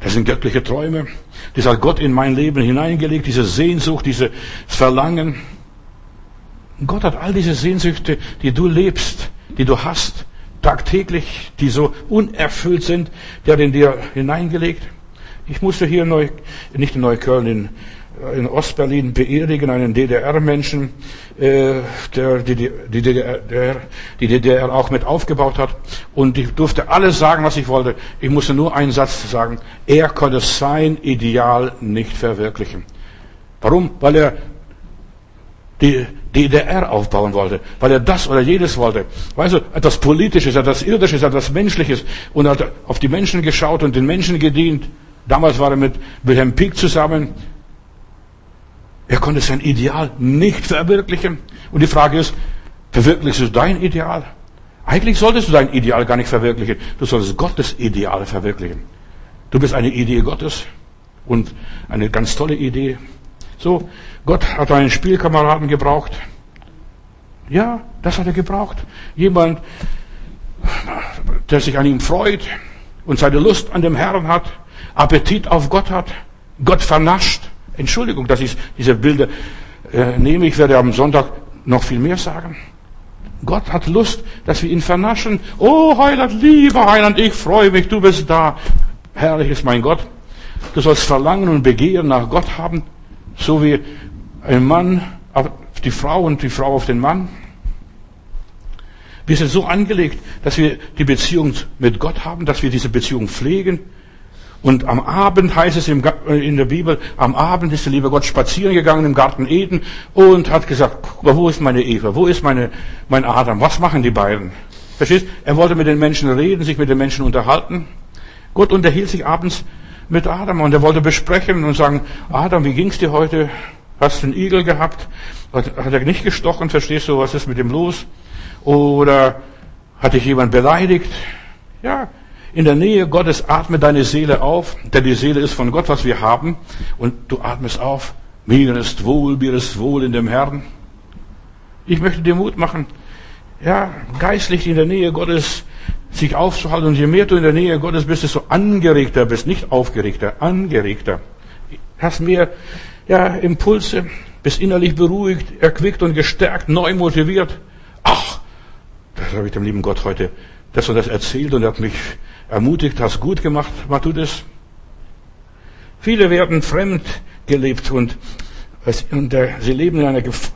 Das sind göttliche Träume. Das hat Gott in mein Leben hineingelegt, diese Sehnsucht, dieses Verlangen. Gott hat all diese Sehnsüchte, die du lebst, die du hast, tagtäglich, die so unerfüllt sind, der hat in dir hineingelegt. Ich musste hier neu, nicht in Neukölln, in in Ostberlin beerdigen, einen DDR-Menschen, äh, der die, die, DDR, die DDR auch mit aufgebaut hat. Und ich durfte alles sagen, was ich wollte. Ich musste nur einen Satz sagen. Er konnte sein Ideal nicht verwirklichen. Warum? Weil er die DDR aufbauen wollte, weil er das oder jedes wollte. Weißt du, etwas Politisches, etwas Irdisches, etwas Menschliches und hat auf die Menschen geschaut und den Menschen gedient. Damals war er mit Wilhelm Pieck zusammen, er konnte sein Ideal nicht verwirklichen. Und die Frage ist, verwirklichst du dein Ideal? Eigentlich solltest du dein Ideal gar nicht verwirklichen. Du solltest Gottes Ideal verwirklichen. Du bist eine Idee Gottes und eine ganz tolle Idee. So, Gott hat einen Spielkameraden gebraucht. Ja, das hat er gebraucht. Jemand, der sich an ihm freut und seine Lust an dem Herrn hat, Appetit auf Gott hat, Gott vernascht Entschuldigung, dass ich diese Bilder äh, nehme. Ich werde am Sonntag noch viel mehr sagen. Gott hat Lust, dass wir ihn vernaschen. Oh Heiland, lieber Heiland, ich freue mich, du bist da. Herrlich ist mein Gott. Du sollst Verlangen und Begehren nach Gott haben, so wie ein Mann auf die Frau und die Frau auf den Mann. Wir sind so angelegt, dass wir die Beziehung mit Gott haben, dass wir diese Beziehung pflegen. Und am Abend heißt es äh, in der Bibel, am Abend ist der liebe Gott spazieren gegangen im Garten Eden und hat gesagt, wo ist meine Eva, wo ist meine, mein Adam, was machen die beiden? Verstehst? Er wollte mit den Menschen reden, sich mit den Menschen unterhalten. Gott unterhielt sich abends mit Adam und er wollte besprechen und sagen, Adam, wie ging's dir heute? Hast du einen Igel gehabt? Hat, hat er nicht gestochen? Verstehst du, was ist mit ihm los? Oder hat dich jemand beleidigt? Ja, in der Nähe Gottes atme deine Seele auf, denn die Seele ist von Gott, was wir haben. Und du atmest auf. Mir ist wohl, mir ist wohl in dem Herrn. Ich möchte dir Mut machen, ja, geistlich in der Nähe Gottes sich aufzuhalten. Und je mehr du in der Nähe Gottes bist, desto angeregter bist, nicht aufgeregter, angeregter. Hast mehr, ja, Impulse, bist innerlich beruhigt, erquickt und gestärkt, neu motiviert. Ach, das habe ich dem lieben Gott heute das und das erzählt und er hat mich ermutigt, hast gut gemacht, mach du das. Viele werden fremd gelebt und, und äh, sie leben in einer Gef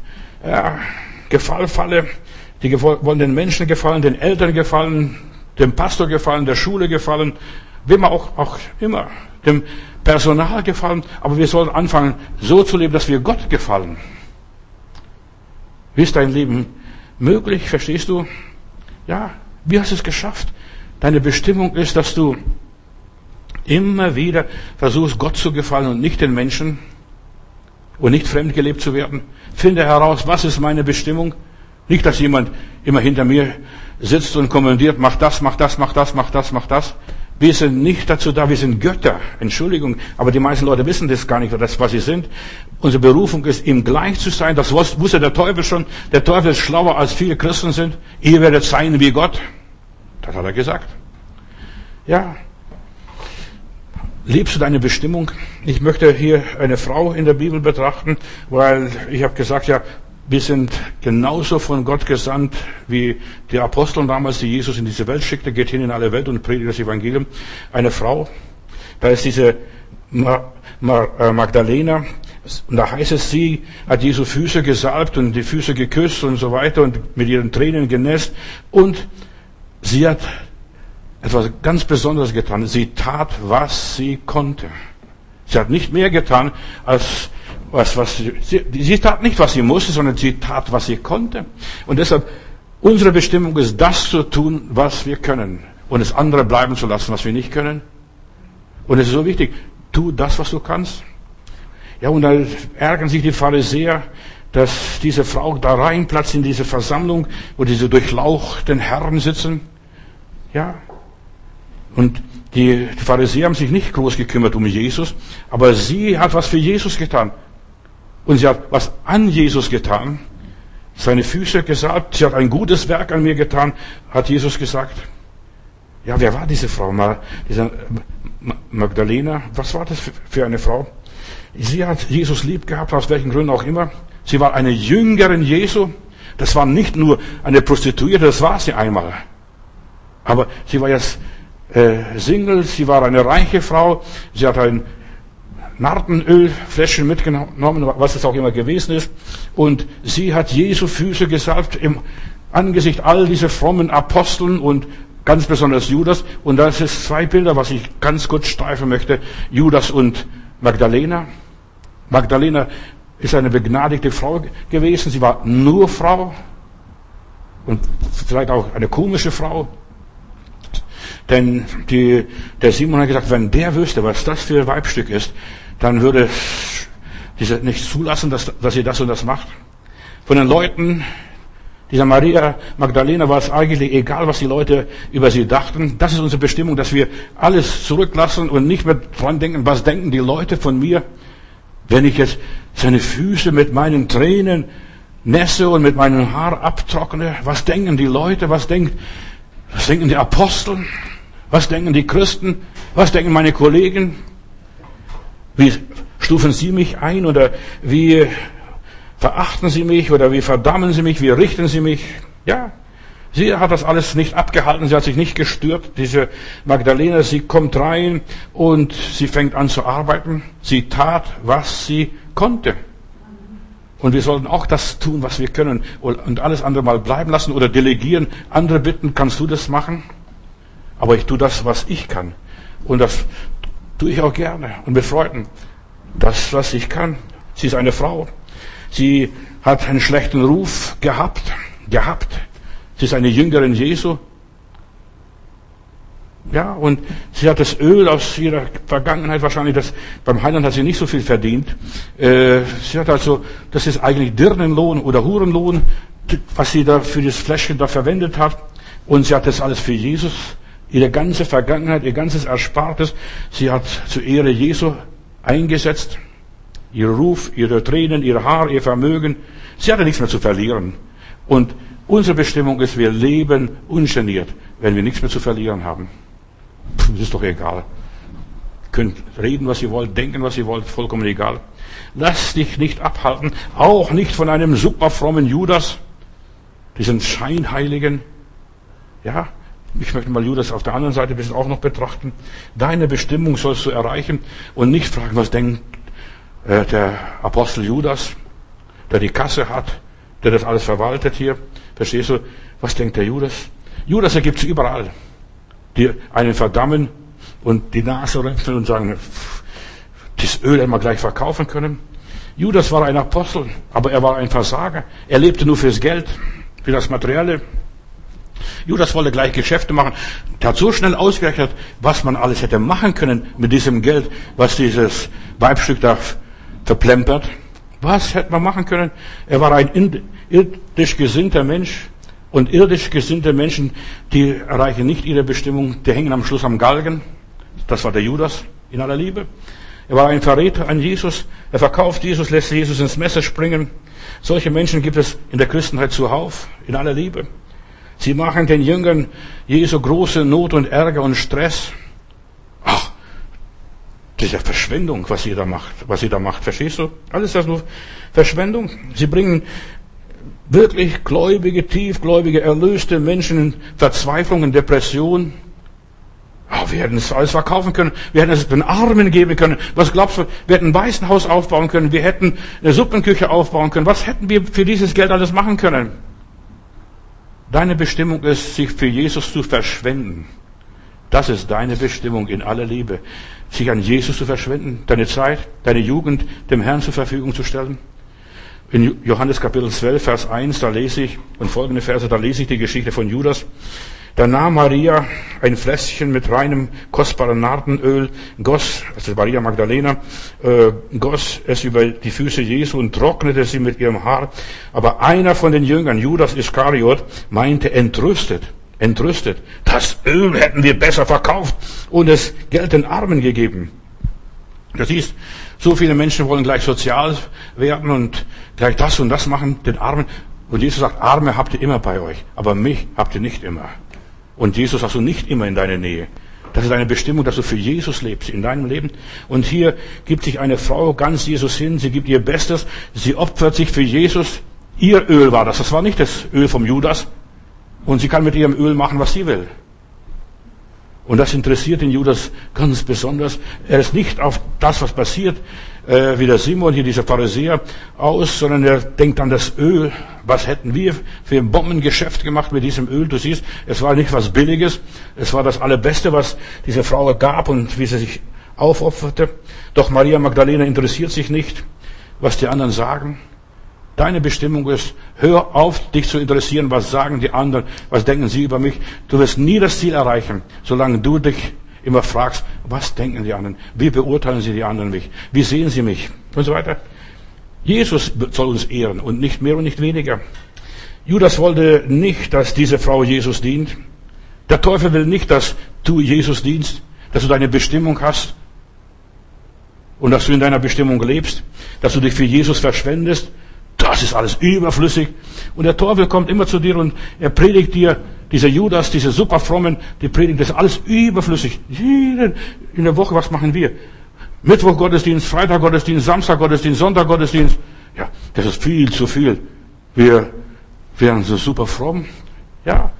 ja, Gefallfalle. Die wollen den Menschen gefallen, den Eltern gefallen, dem Pastor gefallen, der Schule gefallen, wem auch, auch immer, dem Personal gefallen. Aber wir sollen anfangen, so zu leben, dass wir Gott gefallen. Wie ist dein Leben möglich, verstehst du? Ja, wie hast du es geschafft? Deine Bestimmung ist, dass du immer wieder versuchst, Gott zu gefallen und nicht den Menschen und nicht fremdgelebt zu werden. Finde heraus, was ist meine Bestimmung? Nicht, dass jemand immer hinter mir sitzt und kommandiert, mach das, mach das, mach das, mach das, mach das. Wir sind nicht dazu da, wir sind Götter. Entschuldigung, aber die meisten Leute wissen das gar nicht, das, was sie sind. Unsere Berufung ist, ihm gleich zu sein. Das wusste der Teufel schon. Der Teufel ist schlauer, als viele Christen sind. Ihr werdet sein wie Gott. Das hat er gesagt. Ja. Liebst du deine Bestimmung? Ich möchte hier eine Frau in der Bibel betrachten, weil ich habe gesagt, ja, wir sind genauso von Gott gesandt wie die Apostel damals, die Jesus in diese Welt schickte, geht hin in alle Welt und predigt das Evangelium. Eine Frau, da ist diese äh, Magdalena, und da heißt es, sie hat Jesu Füße gesalbt und die Füße geküsst und so weiter und mit ihren Tränen genässt. Und sie hat etwas ganz Besonderes getan. Sie tat, was sie konnte. Sie hat nicht mehr getan, als was, was sie, sie tat nicht, was sie musste, sondern sie tat, was sie konnte. Und deshalb, unsere Bestimmung ist, das zu tun, was wir können. Und das andere bleiben zu lassen, was wir nicht können. Und es ist so wichtig, tu das, was du kannst. Ja, und da ärgern sich die Pharisäer, dass diese Frau da reinplatzt in diese Versammlung, wo diese durchlauchten Herren sitzen. Ja. Und die Pharisäer haben sich nicht groß gekümmert um Jesus, aber sie hat was für Jesus getan. Und sie hat was an Jesus getan, seine Füße gesalbt, sie hat ein gutes Werk an mir getan, hat Jesus gesagt. Ja, wer war diese Frau? Diese Magdalena, was war das für eine Frau? Sie hat Jesus lieb gehabt, aus welchen Gründen auch immer. Sie war eine Jüngerin Jesu. Das war nicht nur eine Prostituierte, das war sie einmal. Aber sie war jetzt äh, Single, sie war eine reiche Frau, sie hat ein Nartenölfläschchen mitgenommen, was es auch immer gewesen ist. Und sie hat Jesu Füße gesalbt im Angesicht all dieser frommen Aposteln und ganz besonders Judas. Und da sind zwei Bilder, was ich ganz kurz streifen möchte. Judas und Magdalena. Magdalena ist eine begnadigte Frau gewesen. Sie war nur Frau. Und vielleicht auch eine komische Frau. Denn die, der Simon hat gesagt, wenn der wüsste, was das für ein Weibstück ist, dann würde diese nicht zulassen, dass, dass sie das und das macht. Von den Leuten, dieser Maria Magdalena war es eigentlich egal, was die Leute über sie dachten. Das ist unsere Bestimmung, dass wir alles zurücklassen und nicht mehr dran denken, was denken die Leute von mir, wenn ich jetzt seine Füße mit meinen Tränen nässe und mit meinem Haar abtrockne. Was denken die Leute? Was denkt, was denken die Apostel? Was denken die Christen? Was denken meine Kollegen? Wie stufen Sie mich ein oder wie verachten Sie mich oder wie verdammen Sie mich, wie richten Sie mich? Ja, sie hat das alles nicht abgehalten, sie hat sich nicht gestört. Diese Magdalena, sie kommt rein und sie fängt an zu arbeiten. Sie tat, was sie konnte. Und wir sollten auch das tun, was wir können und alles andere mal bleiben lassen oder delegieren. Andere bitten, kannst du das machen? Aber ich tue das, was ich kann. Und das Tue ich auch gerne und mit Freuden. Das, was ich kann. Sie ist eine Frau. Sie hat einen schlechten Ruf gehabt, gehabt. Sie ist eine Jüngerin Jesu. Ja, und sie hat das Öl aus ihrer Vergangenheit wahrscheinlich, das, beim Heiland hat sie nicht so viel verdient. Äh, sie hat also, das ist eigentlich Dirnenlohn oder Hurenlohn, was sie da für das Fläschchen da verwendet hat. Und sie hat das alles für Jesus ihre ganze Vergangenheit, ihr ganzes Erspartes, sie hat zur Ehre Jesu eingesetzt. Ihr Ruf, ihre Tränen, ihr Haar, ihr Vermögen. Sie hatte nichts mehr zu verlieren. Und unsere Bestimmung ist, wir leben ungeniert, wenn wir nichts mehr zu verlieren haben. Puh, das ist doch egal. Ihr könnt reden, was ihr wollt, denken, was ihr wollt, vollkommen egal. Lass dich nicht abhalten, auch nicht von einem superfrommen Judas, diesen Scheinheiligen. Ja, ich möchte mal Judas auf der anderen Seite ein bisschen auch noch betrachten. Deine Bestimmung sollst du erreichen und nicht fragen, was denkt äh, der Apostel Judas, der die Kasse hat, der das alles verwaltet hier. Verstehst du? Was denkt der Judas? Judas ergibt es überall. Die einen verdammen und die Nase rempeln und sagen, das Öl hätten wir gleich verkaufen können. Judas war ein Apostel, aber er war ein Versager. Er lebte nur fürs Geld. für das Materielle. Judas wollte gleich Geschäfte machen. Der hat so schnell ausgerechnet, was man alles hätte machen können mit diesem Geld, was dieses Weibstück da verplempert. Was hätte man machen können? Er war ein irdisch gesinnter Mensch. Und irdisch gesinnte Menschen, die erreichen nicht ihre Bestimmung, die hängen am Schluss am Galgen. Das war der Judas in aller Liebe. Er war ein Verräter an Jesus. Er verkauft Jesus, lässt Jesus ins Messer springen. Solche Menschen gibt es in der Christenheit zuhauf, in aller Liebe. Sie machen den Jüngern Jesu große Not und Ärger und Stress. Das ist ja Verschwendung, was ihr da macht, was ihr da macht. Verstehst du? Alles das nur Verschwendung. Sie bringen wirklich gläubige, tiefgläubige, erlöste Menschen in Verzweiflung, in Depression. Oh, wir hätten es alles verkaufen können. Wir hätten es den Armen geben können. Was glaubst du? Wir hätten ein Waisenhaus aufbauen können. Wir hätten eine Suppenküche aufbauen können. Was hätten wir für dieses Geld alles machen können? Deine Bestimmung ist, sich für Jesus zu verschwenden. Das ist deine Bestimmung in aller Liebe. Sich an Jesus zu verschwenden, deine Zeit, deine Jugend dem Herrn zur Verfügung zu stellen. In Johannes Kapitel 12, Vers 1, da lese ich, und folgende Verse, da lese ich die Geschichte von Judas. Da nahm Maria ein Fläschchen mit reinem, kostbaren Nardenöl, goss, also Maria Magdalena, äh, goss es über die Füße Jesu und trocknete sie mit ihrem Haar. Aber einer von den Jüngern, Judas Iskariot, meinte entrüstet, entrüstet, das Öl hätten wir besser verkauft und es Geld den Armen gegeben. Du siehst, so viele Menschen wollen gleich sozial werden und gleich das und das machen, den Armen. Und Jesus sagt, Arme habt ihr immer bei euch, aber mich habt ihr nicht immer. Und Jesus hast du nicht immer in deiner Nähe. Das ist eine Bestimmung, dass du für Jesus lebst in deinem Leben. Und hier gibt sich eine Frau ganz Jesus hin. Sie gibt ihr Bestes. Sie opfert sich für Jesus. Ihr Öl war das. Das war nicht das Öl vom Judas. Und sie kann mit ihrem Öl machen, was sie will. Und das interessiert den Judas ganz besonders. Er ist nicht auf das, was passiert, äh, wie der Simon hier, dieser Pharisäer, aus, sondern er denkt an das Öl. Was hätten wir für ein Bombengeschäft gemacht mit diesem Öl? Du siehst, es war nicht was Billiges, es war das Allerbeste, was diese Frau gab und wie sie sich aufopferte. Doch Maria Magdalena interessiert sich nicht, was die anderen sagen. Deine Bestimmung ist, hör auf, dich zu interessieren, was sagen die anderen, was denken sie über mich. Du wirst nie das Ziel erreichen, solange du dich immer fragst, was denken die anderen? Wie beurteilen sie die anderen mich? Wie sehen sie mich? Und so weiter. Jesus soll uns ehren und nicht mehr und nicht weniger. Judas wollte nicht, dass diese Frau Jesus dient. Der Teufel will nicht, dass du Jesus dienst, dass du deine Bestimmung hast und dass du in deiner Bestimmung lebst, dass du dich für Jesus verschwendest. Das ist alles überflüssig. Und der Teufel kommt immer zu dir und er predigt dir, dieser Judas, diese superfrommen, die predigen, das ist alles überflüssig. Jeden in der Woche, was machen wir? Mittwoch Gottesdienst, Freitag Gottesdienst, Samstag Gottesdienst, Sonntag Gottesdienst. Ja, das ist viel zu viel. Wir wären so super fromm. Ja.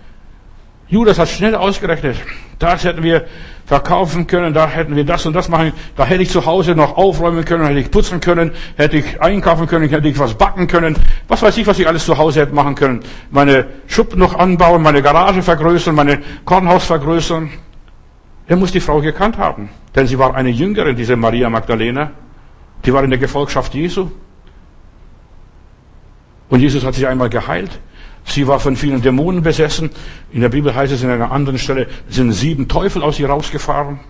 Judas hat schnell ausgerechnet. Das hätten wir verkaufen können, da hätten wir das und das machen, da hätte ich zu Hause noch aufräumen können, hätte ich putzen können, hätte ich einkaufen können, hätte ich was backen können, was weiß ich, was ich alles zu Hause hätte machen können. Meine Schuppen noch anbauen, meine Garage vergrößern, meine Kornhaus vergrößern. Er muss die Frau gekannt haben, denn sie war eine Jüngerin, diese Maria Magdalena. Die war in der Gefolgschaft Jesu. Und Jesus hat sie einmal geheilt. Sie war von vielen Dämonen besessen. In der Bibel heißt es in einer anderen Stelle, sind sieben Teufel aus ihr rausgefahren.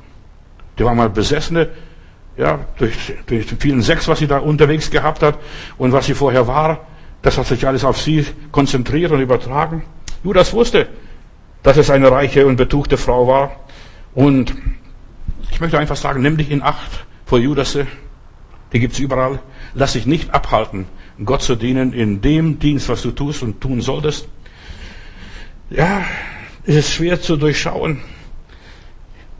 Die war mal Besessene, ja, durch, durch den vielen Sex, was sie da unterwegs gehabt hat und was sie vorher war. Das hat sich alles auf sie konzentriert und übertragen. Judas wusste, dass es eine reiche und betuchte Frau war. Und ich möchte einfach sagen, nimm dich in Acht vor Judasse. Die gibt's überall. Lass dich nicht abhalten Gott zu dienen in dem Dienst, was du tust und tun solltest. Ja, es ist schwer zu durchschauen.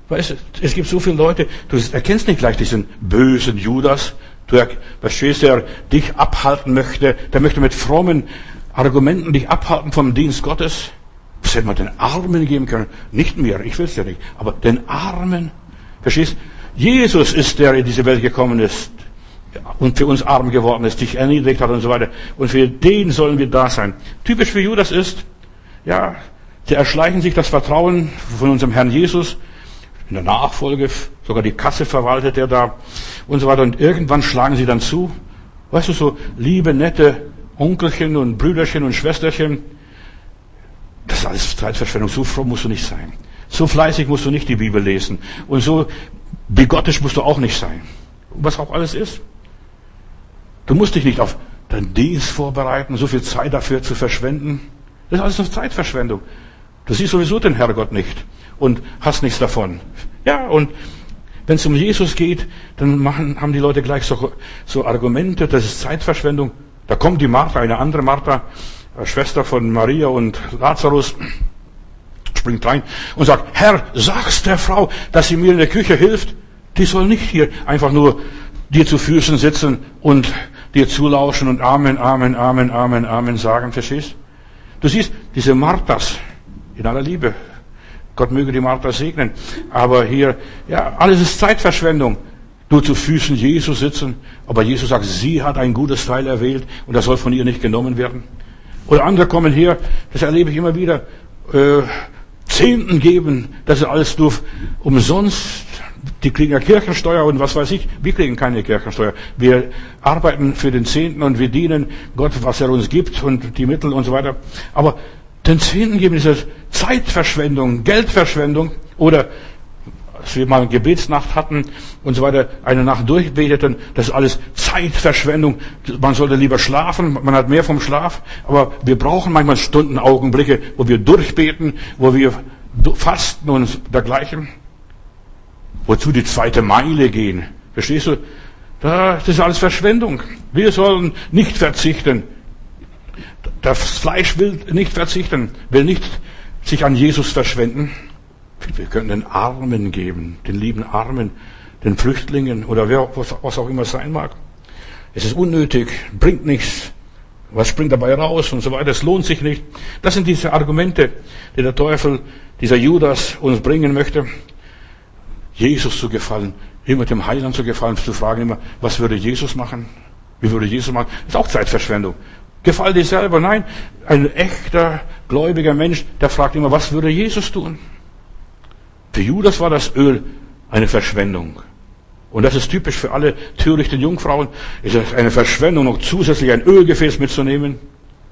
Weißt du, es gibt so viele Leute, du erkennst nicht gleich diesen bösen Judas. Du verstehst, der dich abhalten möchte, der möchte mit frommen Argumenten dich abhalten vom Dienst Gottes. Was hätte man den Armen geben können? Nicht mir, ich will es ja nicht, aber den Armen. Verstehst? Jesus ist der, der in diese Welt gekommen ist und für uns arm geworden ist, dich erniedrigt hat und so weiter. Und für den sollen wir da sein. Typisch für Judas ist, ja, sie erschleichen sich das Vertrauen von unserem Herrn Jesus. In der Nachfolge, sogar die Kasse verwaltet er da und so weiter. Und irgendwann schlagen sie dann zu. Weißt du, so liebe, nette Onkelchen und Brüderchen und Schwesterchen, Das ist alles Zeitverschwendung. So fromm musst du nicht sein. So fleißig musst du nicht die Bibel lesen. Und so bigottisch musst du auch nicht sein. Was auch alles ist. Du musst dich nicht auf deinen Dienst vorbereiten, so viel Zeit dafür zu verschwenden. Das ist alles nur Zeitverschwendung. Du siehst sowieso den Herrgott nicht und hast nichts davon. Ja, und wenn es um Jesus geht, dann machen, haben die Leute gleich so, so Argumente, das ist Zeitverschwendung. Da kommt die Martha, eine andere Martha, Schwester von Maria und Lazarus, springt rein und sagt, Herr, sag's der Frau, dass sie mir in der Küche hilft. Die soll nicht hier einfach nur dir zu Füßen sitzen und dir zulauschen und Amen, Amen, Amen, Amen, Amen sagen, verstehst? Du siehst, diese Marthas, in aller Liebe, Gott möge die Martha segnen, aber hier, ja, alles ist Zeitverschwendung. Nur zu Füßen Jesus sitzen, aber Jesus sagt, sie hat ein gutes Teil erwählt und das soll von ihr nicht genommen werden. Oder andere kommen her, das erlebe ich immer wieder, äh, Zehnten geben, das ist alles nur umsonst. Die kriegen ja Kirchensteuer und was weiß ich. Wir kriegen keine Kirchensteuer. Wir arbeiten für den Zehnten und wir dienen Gott, was er uns gibt und die Mittel und so weiter. Aber den Zehnten geben ist Zeitverschwendung, Geldverschwendung oder als wir mal eine Gebetsnacht hatten und so weiter, eine Nacht durchbeteten, das ist alles Zeitverschwendung. Man sollte lieber schlafen, man hat mehr vom Schlaf, aber wir brauchen manchmal Stunden, Augenblicke, wo wir durchbeten, wo wir fasten und dergleichen. Wozu die zweite Meile gehen? Verstehst du? Das ist alles Verschwendung. Wir sollen nicht verzichten. Das Fleisch will nicht verzichten, will nicht sich an Jesus verschwenden. Wir können den Armen geben, den lieben Armen, den Flüchtlingen oder wer, was auch immer sein mag. Es ist unnötig, bringt nichts. Was springt dabei raus und so weiter? Es lohnt sich nicht. Das sind diese Argumente, die der Teufel, dieser Judas uns bringen möchte. Jesus zu gefallen, immer dem Heiland zu gefallen, zu fragen immer, was würde Jesus machen? Wie würde Jesus machen? Ist auch Zeitverschwendung. Gefall dir selber. Nein, ein echter, gläubiger Mensch, der fragt immer, was würde Jesus tun? Für Judas war das Öl eine Verschwendung. Und das ist typisch für alle törichten Jungfrauen. Ist es eine Verschwendung, noch zusätzlich ein Ölgefäß mitzunehmen?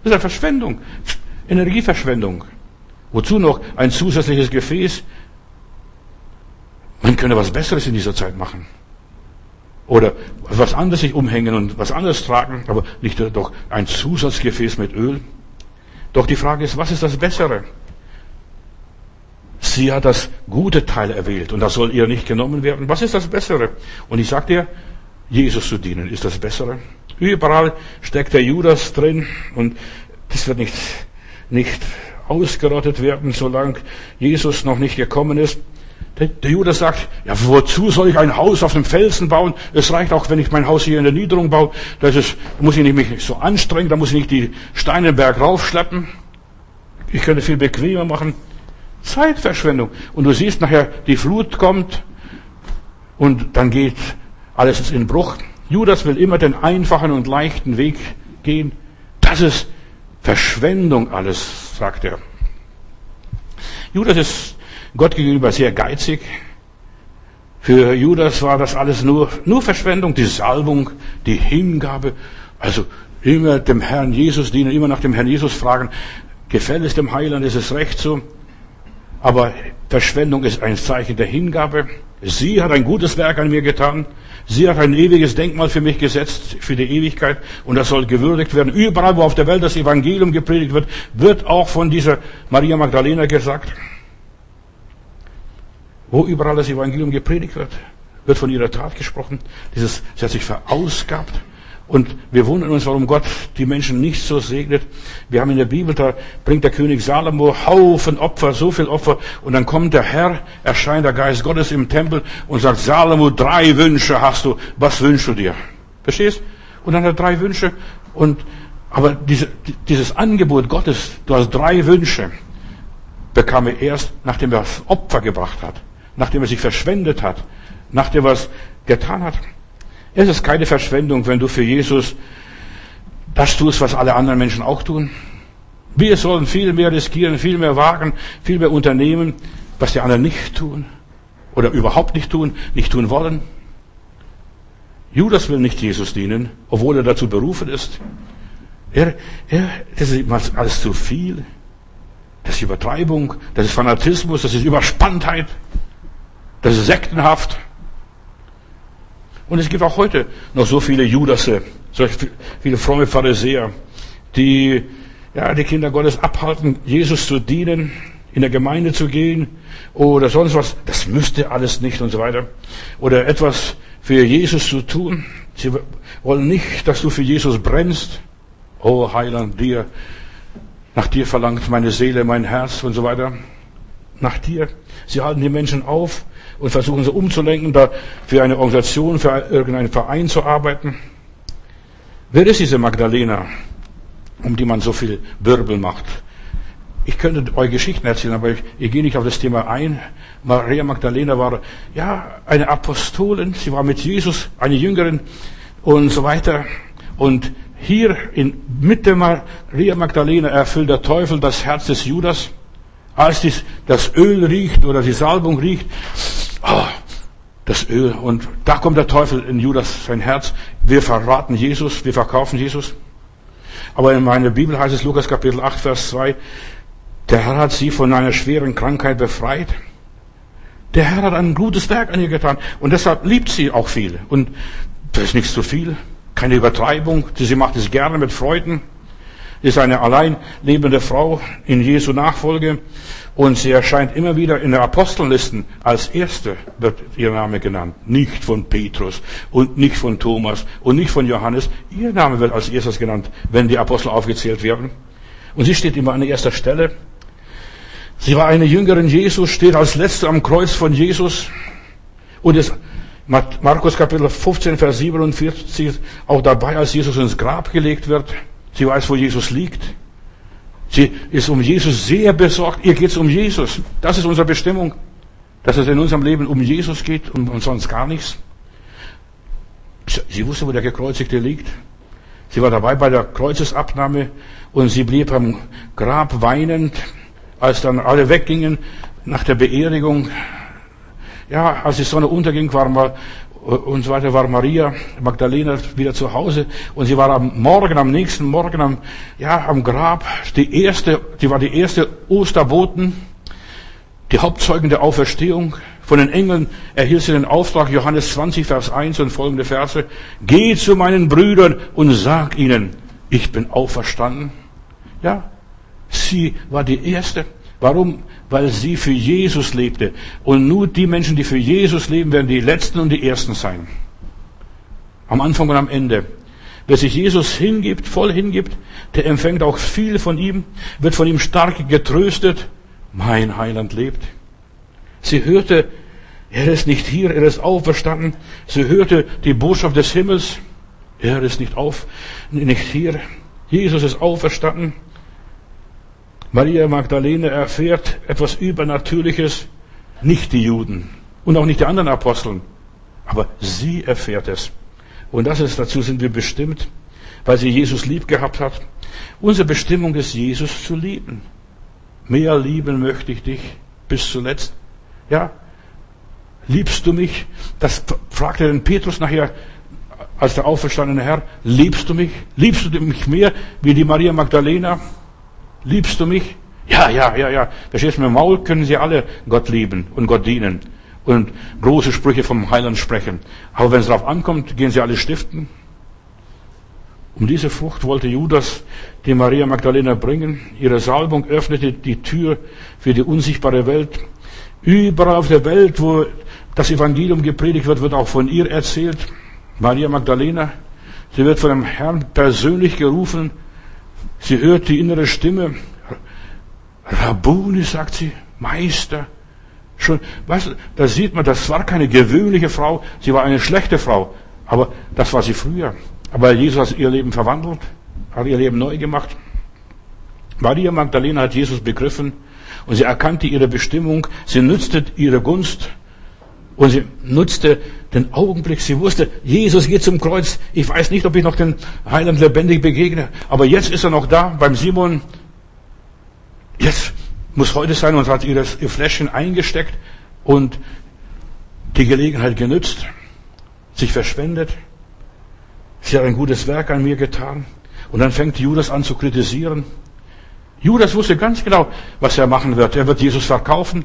Das ist eine Verschwendung. Energieverschwendung. Wozu noch ein zusätzliches Gefäß? Man könnte was Besseres in dieser Zeit machen. Oder was anderes sich umhängen und was anderes tragen, aber nicht doch ein Zusatzgefäß mit Öl. Doch die Frage ist, was ist das Bessere? Sie hat das gute Teil erwählt und das soll ihr nicht genommen werden. Was ist das Bessere? Und ich sag dir, Jesus zu dienen ist das Bessere. Überall steckt der Judas drin und das wird nicht, nicht ausgerottet werden, solange Jesus noch nicht gekommen ist. Der Judas sagt, ja, wozu soll ich ein Haus auf dem Felsen bauen? Es reicht auch, wenn ich mein Haus hier in der Niederung baue. Da muss ich nicht mich so anstrengen, da muss ich nicht die Steine Berg raufschleppen. Ich könnte viel bequemer machen. Zeitverschwendung. Und du siehst nachher, die Flut kommt und dann geht alles in Bruch. Judas will immer den einfachen und leichten Weg gehen. Das ist Verschwendung alles, sagt er. Judas ist Gott gegenüber sehr geizig. Für Judas war das alles nur, nur Verschwendung, die Salbung, die Hingabe. Also immer dem Herrn Jesus dienen, immer nach dem Herrn Jesus fragen, gefällt es dem Heiland, ist es recht so? Aber Verschwendung ist ein Zeichen der Hingabe. Sie hat ein gutes Werk an mir getan. Sie hat ein ewiges Denkmal für mich gesetzt, für die Ewigkeit. Und das soll gewürdigt werden. Überall, wo auf der Welt das Evangelium gepredigt wird, wird auch von dieser Maria Magdalena gesagt. Wo überall das Evangelium gepredigt wird, wird von ihrer Tat gesprochen. Dieses, sie hat sich verausgabt. Und wir wundern uns, warum Gott die Menschen nicht so segnet. Wir haben in der Bibel, da bringt der König Salomo Haufen Opfer, so viel Opfer. Und dann kommt der Herr, erscheint der Geist Gottes im Tempel und sagt, Salomo, drei Wünsche hast du. Was wünschst du dir? Verstehst? Und dann hat er drei Wünsche. Und, aber diese, dieses Angebot Gottes, du hast drei Wünsche, bekam er erst, nachdem er Opfer gebracht hat. Nachdem er sich verschwendet hat. Nachdem er was getan hat. Es ist keine Verschwendung, wenn du für Jesus das tust, was alle anderen Menschen auch tun. Wir sollen viel mehr riskieren, viel mehr wagen, viel mehr unternehmen, was die anderen nicht tun oder überhaupt nicht tun, nicht tun wollen. Judas will nicht Jesus dienen, obwohl er dazu berufen ist. Er, er, das ist alles zu viel. Das ist Übertreibung, das ist Fanatismus, das ist Überspanntheit, das ist sektenhaft. Und es gibt auch heute noch so viele Judasse, so viele fromme Pharisäer, die ja, die Kinder Gottes abhalten, Jesus zu dienen, in der Gemeinde zu gehen oder sonst was. Das müsste alles nicht und so weiter. Oder etwas für Jesus zu tun. Sie wollen nicht, dass du für Jesus brennst. Oh Heiland, dir, nach dir verlangt meine Seele, mein Herz und so weiter. Nach dir. Sie halten die Menschen auf und versuchen sie umzulenken, da für eine Organisation, für irgendeinen Verein zu arbeiten. Wer ist diese Magdalena, um die man so viel Wirbel macht? Ich könnte euch Geschichten erzählen, aber ich, ich gehe nicht auf das Thema ein. Maria Magdalena war, ja, eine Apostolin. Sie war mit Jesus, eine Jüngerin und so weiter. Und hier in Mitte Maria Magdalena erfüllt der Teufel das Herz des Judas. Als dies, das Öl riecht oder die Salbung riecht, oh, das Öl. Und da kommt der Teufel in Judas sein Herz. Wir verraten Jesus, wir verkaufen Jesus. Aber in meiner Bibel heißt es Lukas Kapitel 8, Vers 2, der Herr hat sie von einer schweren Krankheit befreit. Der Herr hat ein gutes Werk an ihr getan. Und deshalb liebt sie auch viel. Und das ist nichts zu viel. Keine Übertreibung. Sie macht es gerne mit Freuden. Ist eine allein lebende Frau in Jesu Nachfolge. Und sie erscheint immer wieder in den Apostellisten. Als erste wird ihr Name genannt. Nicht von Petrus und nicht von Thomas und nicht von Johannes. Ihr Name wird als erstes genannt, wenn die Apostel aufgezählt werden. Und sie steht immer an erster Stelle. Sie war eine Jüngerin Jesus, steht als Letzte am Kreuz von Jesus. Und es, Markus Kapitel 15, Vers 47, auch dabei, als Jesus ins Grab gelegt wird. Sie weiß, wo Jesus liegt. Sie ist um Jesus sehr besorgt. Ihr geht es um Jesus. Das ist unsere Bestimmung. Dass es in unserem Leben um Jesus geht und sonst gar nichts. Sie wusste, wo der Gekreuzigte liegt. Sie war dabei bei der Kreuzesabnahme und sie blieb am Grab weinend als dann alle weggingen nach der Beerdigung, ja, als die Sonne unterging, war mal und so weiter, war Maria Magdalena wieder zu Hause und sie war am Morgen, am nächsten Morgen am, ja, am Grab, die erste, die war die erste Osterboten, die Hauptzeugen der Auferstehung. Von den Engeln erhielt sie den Auftrag, Johannes 20, Vers 1 und folgende Verse, geh zu meinen Brüdern und sag ihnen, ich bin auferstanden. Ja, Sie war die Erste. Warum? Weil sie für Jesus lebte. Und nur die Menschen, die für Jesus leben, werden die Letzten und die Ersten sein. Am Anfang und am Ende. Wer sich Jesus hingibt, voll hingibt, der empfängt auch viel von ihm, wird von ihm stark getröstet. Mein Heiland lebt. Sie hörte, er ist nicht hier, er ist auferstanden. Sie hörte die Botschaft des Himmels, er ist nicht auf, nicht hier. Jesus ist auferstanden. Maria Magdalene erfährt etwas Übernatürliches, nicht die Juden und auch nicht die anderen Aposteln, aber sie erfährt es. Und das ist, dazu sind wir bestimmt, weil sie Jesus lieb gehabt hat. Unsere Bestimmung ist, Jesus zu lieben. Mehr lieben möchte ich dich bis zuletzt. Ja? Liebst du mich? Das fragte den Petrus nachher als der auferstandene Herr. Liebst du mich? Liebst du mich mehr wie die Maria Magdalena? Liebst du mich? Ja, ja, ja, ja. Verstehst du, mit dem Maul können sie alle Gott lieben und Gott dienen und große Sprüche vom Heiland sprechen. Aber wenn es darauf ankommt, gehen sie alle stiften. Um diese Frucht wollte Judas die Maria Magdalena bringen. Ihre Salbung öffnete die Tür für die unsichtbare Welt. Überall auf der Welt, wo das Evangelium gepredigt wird, wird auch von ihr erzählt. Maria Magdalena, sie wird von dem Herrn persönlich gerufen. Sie hört die innere Stimme. Rabuni, sagt sie, Meister. Schon, weißt du, da sieht man, das war keine gewöhnliche Frau, sie war eine schlechte Frau. Aber das war sie früher. Aber Jesus hat ihr Leben verwandelt, hat ihr Leben neu gemacht. Maria Magdalena hat Jesus begriffen und sie erkannte ihre Bestimmung, sie nützte ihre Gunst und sie nutzte den Augenblick. Sie wusste, Jesus geht zum Kreuz. Ich weiß nicht, ob ich noch den Heiland lebendig begegne. Aber jetzt ist er noch da beim Simon. Jetzt muss heute sein und hat ihr, ihr Fläschchen eingesteckt und die Gelegenheit genützt, sich verschwendet. Sie hat ein gutes Werk an mir getan. Und dann fängt Judas an zu kritisieren. Judas wusste ganz genau, was er machen wird. Er wird Jesus verkaufen.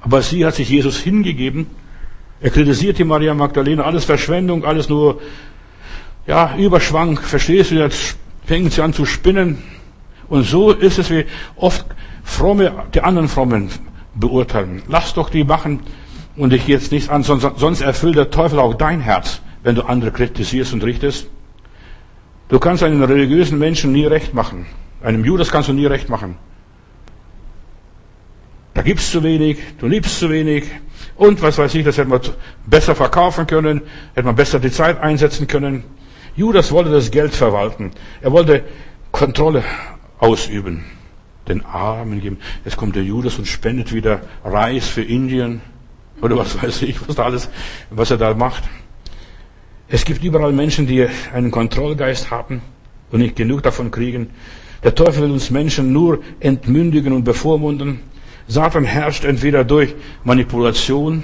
Aber sie hat sich Jesus hingegeben. Er kritisiert die Maria Magdalena, alles Verschwendung, alles nur, ja, Überschwang. Verstehst du, jetzt fängt sie an zu spinnen. Und so ist es, wie oft Fromme, die anderen Frommen beurteilen. Lass doch die machen und dich jetzt nichts an, sonst, erfüllt der Teufel auch dein Herz, wenn du andere kritisierst und richtest. Du kannst einem religiösen Menschen nie recht machen. Einem Judas kannst du nie recht machen. Da gibt's zu wenig, du liebst zu wenig und was weiß ich, das hätte man besser verkaufen können, hätte man besser die Zeit einsetzen können. Judas wollte das Geld verwalten. Er wollte Kontrolle ausüben, den Armen geben. Jetzt kommt der Judas und spendet wieder Reis für Indien oder was weiß ich, was da alles, was er da macht. Es gibt überall Menschen, die einen Kontrollgeist haben und nicht genug davon kriegen. Der Teufel will uns Menschen nur entmündigen und bevormunden. Satan herrscht entweder durch Manipulation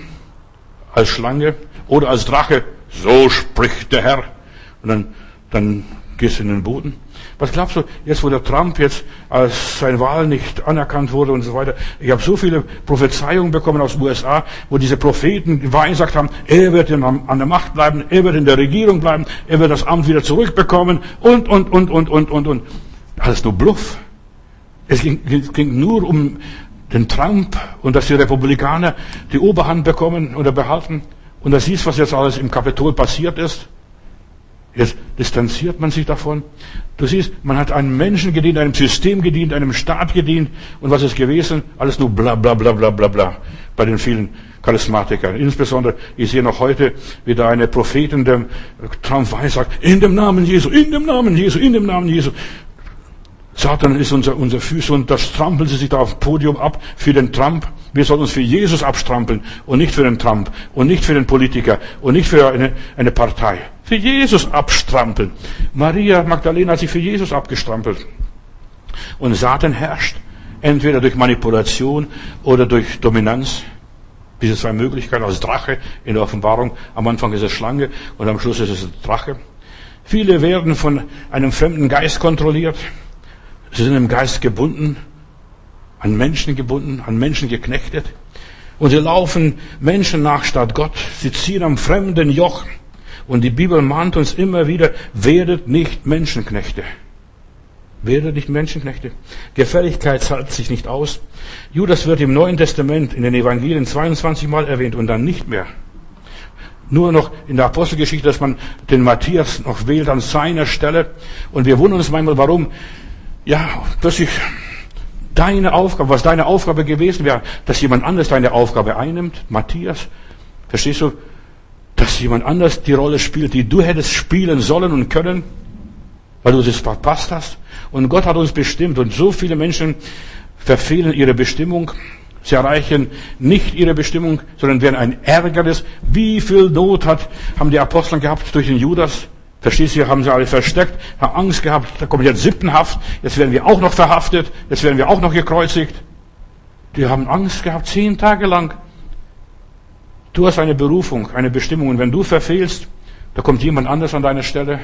als Schlange oder als Drache. So spricht der Herr. Und dann, dann gehst du in den Boden. Was glaubst du, jetzt wo der Trump jetzt als seine Wahl nicht anerkannt wurde und so weiter, ich habe so viele Prophezeiungen bekommen aus den USA, wo diese Propheten gesagt haben, er wird an der Macht bleiben, er wird in der Regierung bleiben, er wird das Amt wieder zurückbekommen und, und, und, und, und, und, und. Alles nur Bluff. Es ging, es ging nur um den Trump und dass die Republikaner die Oberhand bekommen oder behalten. Und da siehst, was jetzt alles im Kapitol passiert ist. Jetzt distanziert man sich davon. Du siehst, man hat einem Menschen gedient, einem System gedient, einem Staat gedient. Und was ist gewesen? Alles nur bla bla bla bla bla bla bei den vielen Charismatikern. Insbesondere, ich sehe noch heute wieder eine Prophetin, der Trump weiß, sagt, in dem Namen Jesu, in dem Namen Jesu, in dem Namen Jesu. Satan ist unser, unser Füße und das trampeln sie sich da auf dem Podium ab für den Trump. Wir sollen uns für Jesus abstrampeln und nicht für den Trump und nicht für den Politiker und nicht für eine, eine Partei. Für Jesus abstrampeln. Maria Magdalena hat sich für Jesus abgestrampelt. Und Satan herrscht entweder durch Manipulation oder durch Dominanz. Diese zwei Möglichkeiten als Drache in der Offenbarung. Am Anfang ist es Schlange und am Schluss ist es Drache. Viele werden von einem fremden Geist kontrolliert. Sie sind im Geist gebunden an Menschen gebunden, an Menschen geknechtet. Und sie laufen Menschen nach statt Gott. Sie ziehen am fremden Joch. Und die Bibel mahnt uns immer wieder, werdet nicht Menschenknechte. Werdet nicht Menschenknechte. Gefälligkeit zahlt sich nicht aus. Judas wird im Neuen Testament in den Evangelien 22 Mal erwähnt und dann nicht mehr. Nur noch in der Apostelgeschichte, dass man den Matthias noch wählt an seiner Stelle. Und wir wundern uns manchmal, warum, ja, plötzlich deine Aufgabe, was deine Aufgabe gewesen wäre, dass jemand anders deine Aufgabe einnimmt, Matthias. Verstehst du? Dass jemand anders die Rolle spielt, die du hättest spielen sollen und können, weil du das verpasst hast. Und Gott hat uns bestimmt und so viele Menschen verfehlen ihre Bestimmung. Sie erreichen nicht ihre Bestimmung, sondern werden ein Ärgernis. Wie viel Not hat, haben die Apostel gehabt durch den Judas? Verstehst du, haben sie alle versteckt, haben Angst gehabt, da kommt jetzt Sippenhaft, jetzt werden wir auch noch verhaftet, jetzt werden wir auch noch gekreuzigt. Die haben Angst gehabt, zehn Tage lang. Du hast eine Berufung, eine Bestimmung und wenn du verfehlst, da kommt jemand anders an deine Stelle.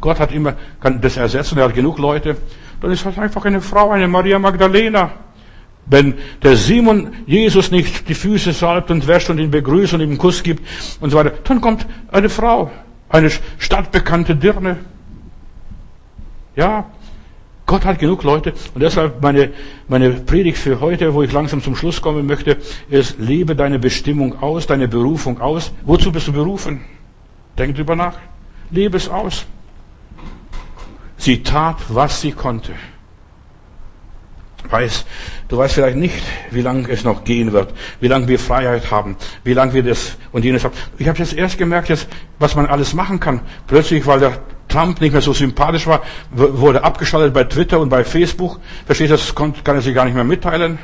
Gott hat immer, kann das ersetzen, er hat genug Leute. Dann ist halt einfach eine Frau, eine Maria Magdalena. Wenn der Simon Jesus nicht die Füße salbt und wäscht und ihn begrüßt und ihm einen Kuss gibt und so weiter, dann kommt eine Frau, eine stadtbekannte Dirne. Ja, Gott hat genug Leute. Und deshalb meine, meine Predigt für heute, wo ich langsam zum Schluss kommen möchte, ist, lebe deine Bestimmung aus, deine Berufung aus. Wozu bist du berufen? Denk drüber nach. Lebe es aus. Sie tat, was sie konnte weiß, du weißt vielleicht nicht, wie lange es noch gehen wird, wie lange wir Freiheit haben, wie lange wir das und jenes haben. Ich habe jetzt erst gemerkt, jetzt, was man alles machen kann. Plötzlich, weil der Trump nicht mehr so sympathisch war, wurde abgeschaltet bei Twitter und bei Facebook. Verstehst du, das kann er sich gar nicht mehr mitteilen.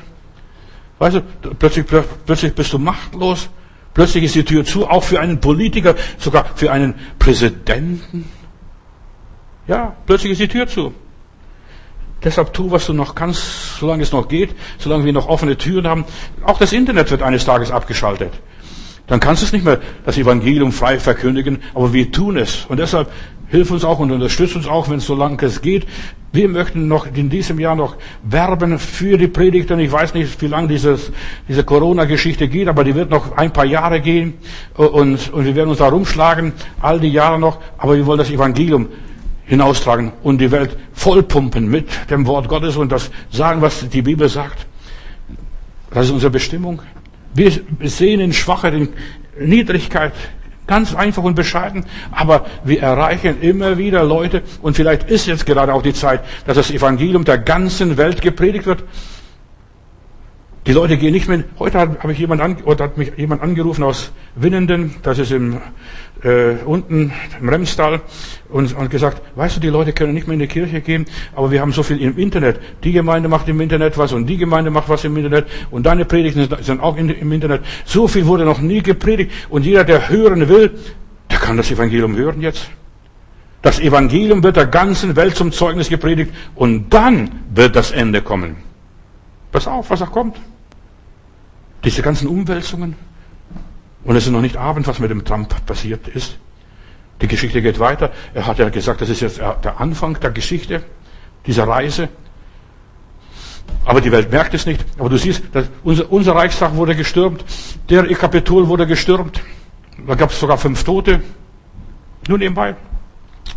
Weißt du, plötzlich, plötzlich bist du machtlos. Plötzlich ist die Tür zu, auch für einen Politiker, sogar für einen Präsidenten. Ja, plötzlich ist die Tür zu. Deshalb tu, was du noch kannst, solange es noch geht, solange wir noch offene Türen haben. Auch das Internet wird eines Tages abgeschaltet. Dann kannst du es nicht mehr das Evangelium frei verkündigen, aber wir tun es. Und deshalb hilf uns auch und unterstütz uns auch, wenn es so lange es geht. Wir möchten noch in diesem Jahr noch werben für die Predigten. Ich weiß nicht, wie lange diese Corona-Geschichte geht, aber die wird noch ein paar Jahre gehen und, und wir werden uns da rumschlagen, all die Jahre noch. Aber wir wollen das Evangelium hinaustragen und die Welt vollpumpen mit dem Wort Gottes und das sagen, was die Bibel sagt. Das ist unsere Bestimmung. Wir sehen in Schwachheit, in Niedrigkeit, ganz einfach und bescheiden, aber wir erreichen immer wieder Leute und vielleicht ist jetzt gerade auch die Zeit, dass das Evangelium der ganzen Welt gepredigt wird. Die Leute gehen nicht mehr. Heute hat, habe ich jemand an, oder hat mich jemand angerufen aus Winnenden, das ist im, äh, unten im Remstal, und, und gesagt, weißt du, die Leute können nicht mehr in die Kirche gehen, aber wir haben so viel im Internet. Die Gemeinde macht im Internet was und die Gemeinde macht was im Internet und deine Predigten sind auch in, im Internet. So viel wurde noch nie gepredigt und jeder, der hören will, der kann das Evangelium hören jetzt. Das Evangelium wird der ganzen Welt zum Zeugnis gepredigt und dann wird das Ende kommen. Pass auf, was auch kommt. Diese ganzen Umwälzungen. Und es ist noch nicht Abend, was mit dem Trump passiert ist. Die Geschichte geht weiter. Er hat ja gesagt, das ist jetzt der Anfang der Geschichte, dieser Reise. Aber die Welt merkt es nicht. Aber du siehst, unser, unser Reichstag wurde gestürmt, der Kapitol wurde gestürmt. Da gab es sogar fünf Tote. Nur nebenbei.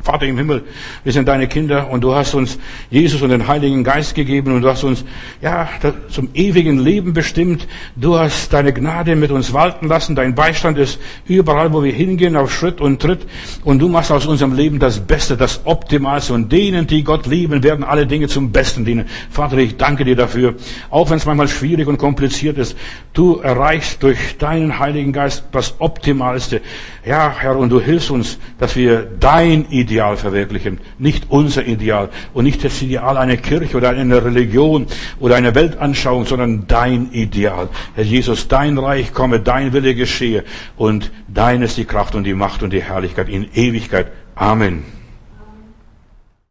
Vater im Himmel, wir sind deine Kinder und du hast uns Jesus und den Heiligen Geist gegeben und du hast uns, ja, zum ewigen Leben bestimmt. Du hast deine Gnade mit uns walten lassen. Dein Beistand ist überall, wo wir hingehen, auf Schritt und Tritt. Und du machst aus unserem Leben das Beste, das Optimalste. Und denen, die Gott lieben, werden alle Dinge zum Besten dienen. Vater, ich danke dir dafür. Auch wenn es manchmal schwierig und kompliziert ist, du erreichst durch deinen Heiligen Geist das Optimalste. Ja, Herr, und du hilfst uns, dass wir dein Ideal verwirklichen, nicht unser Ideal und nicht das Ideal einer Kirche oder einer Religion oder einer Weltanschauung, sondern dein Ideal. Herr Jesus, dein Reich komme, dein Wille geschehe und dein ist die Kraft und die Macht und die Herrlichkeit in Ewigkeit. Amen.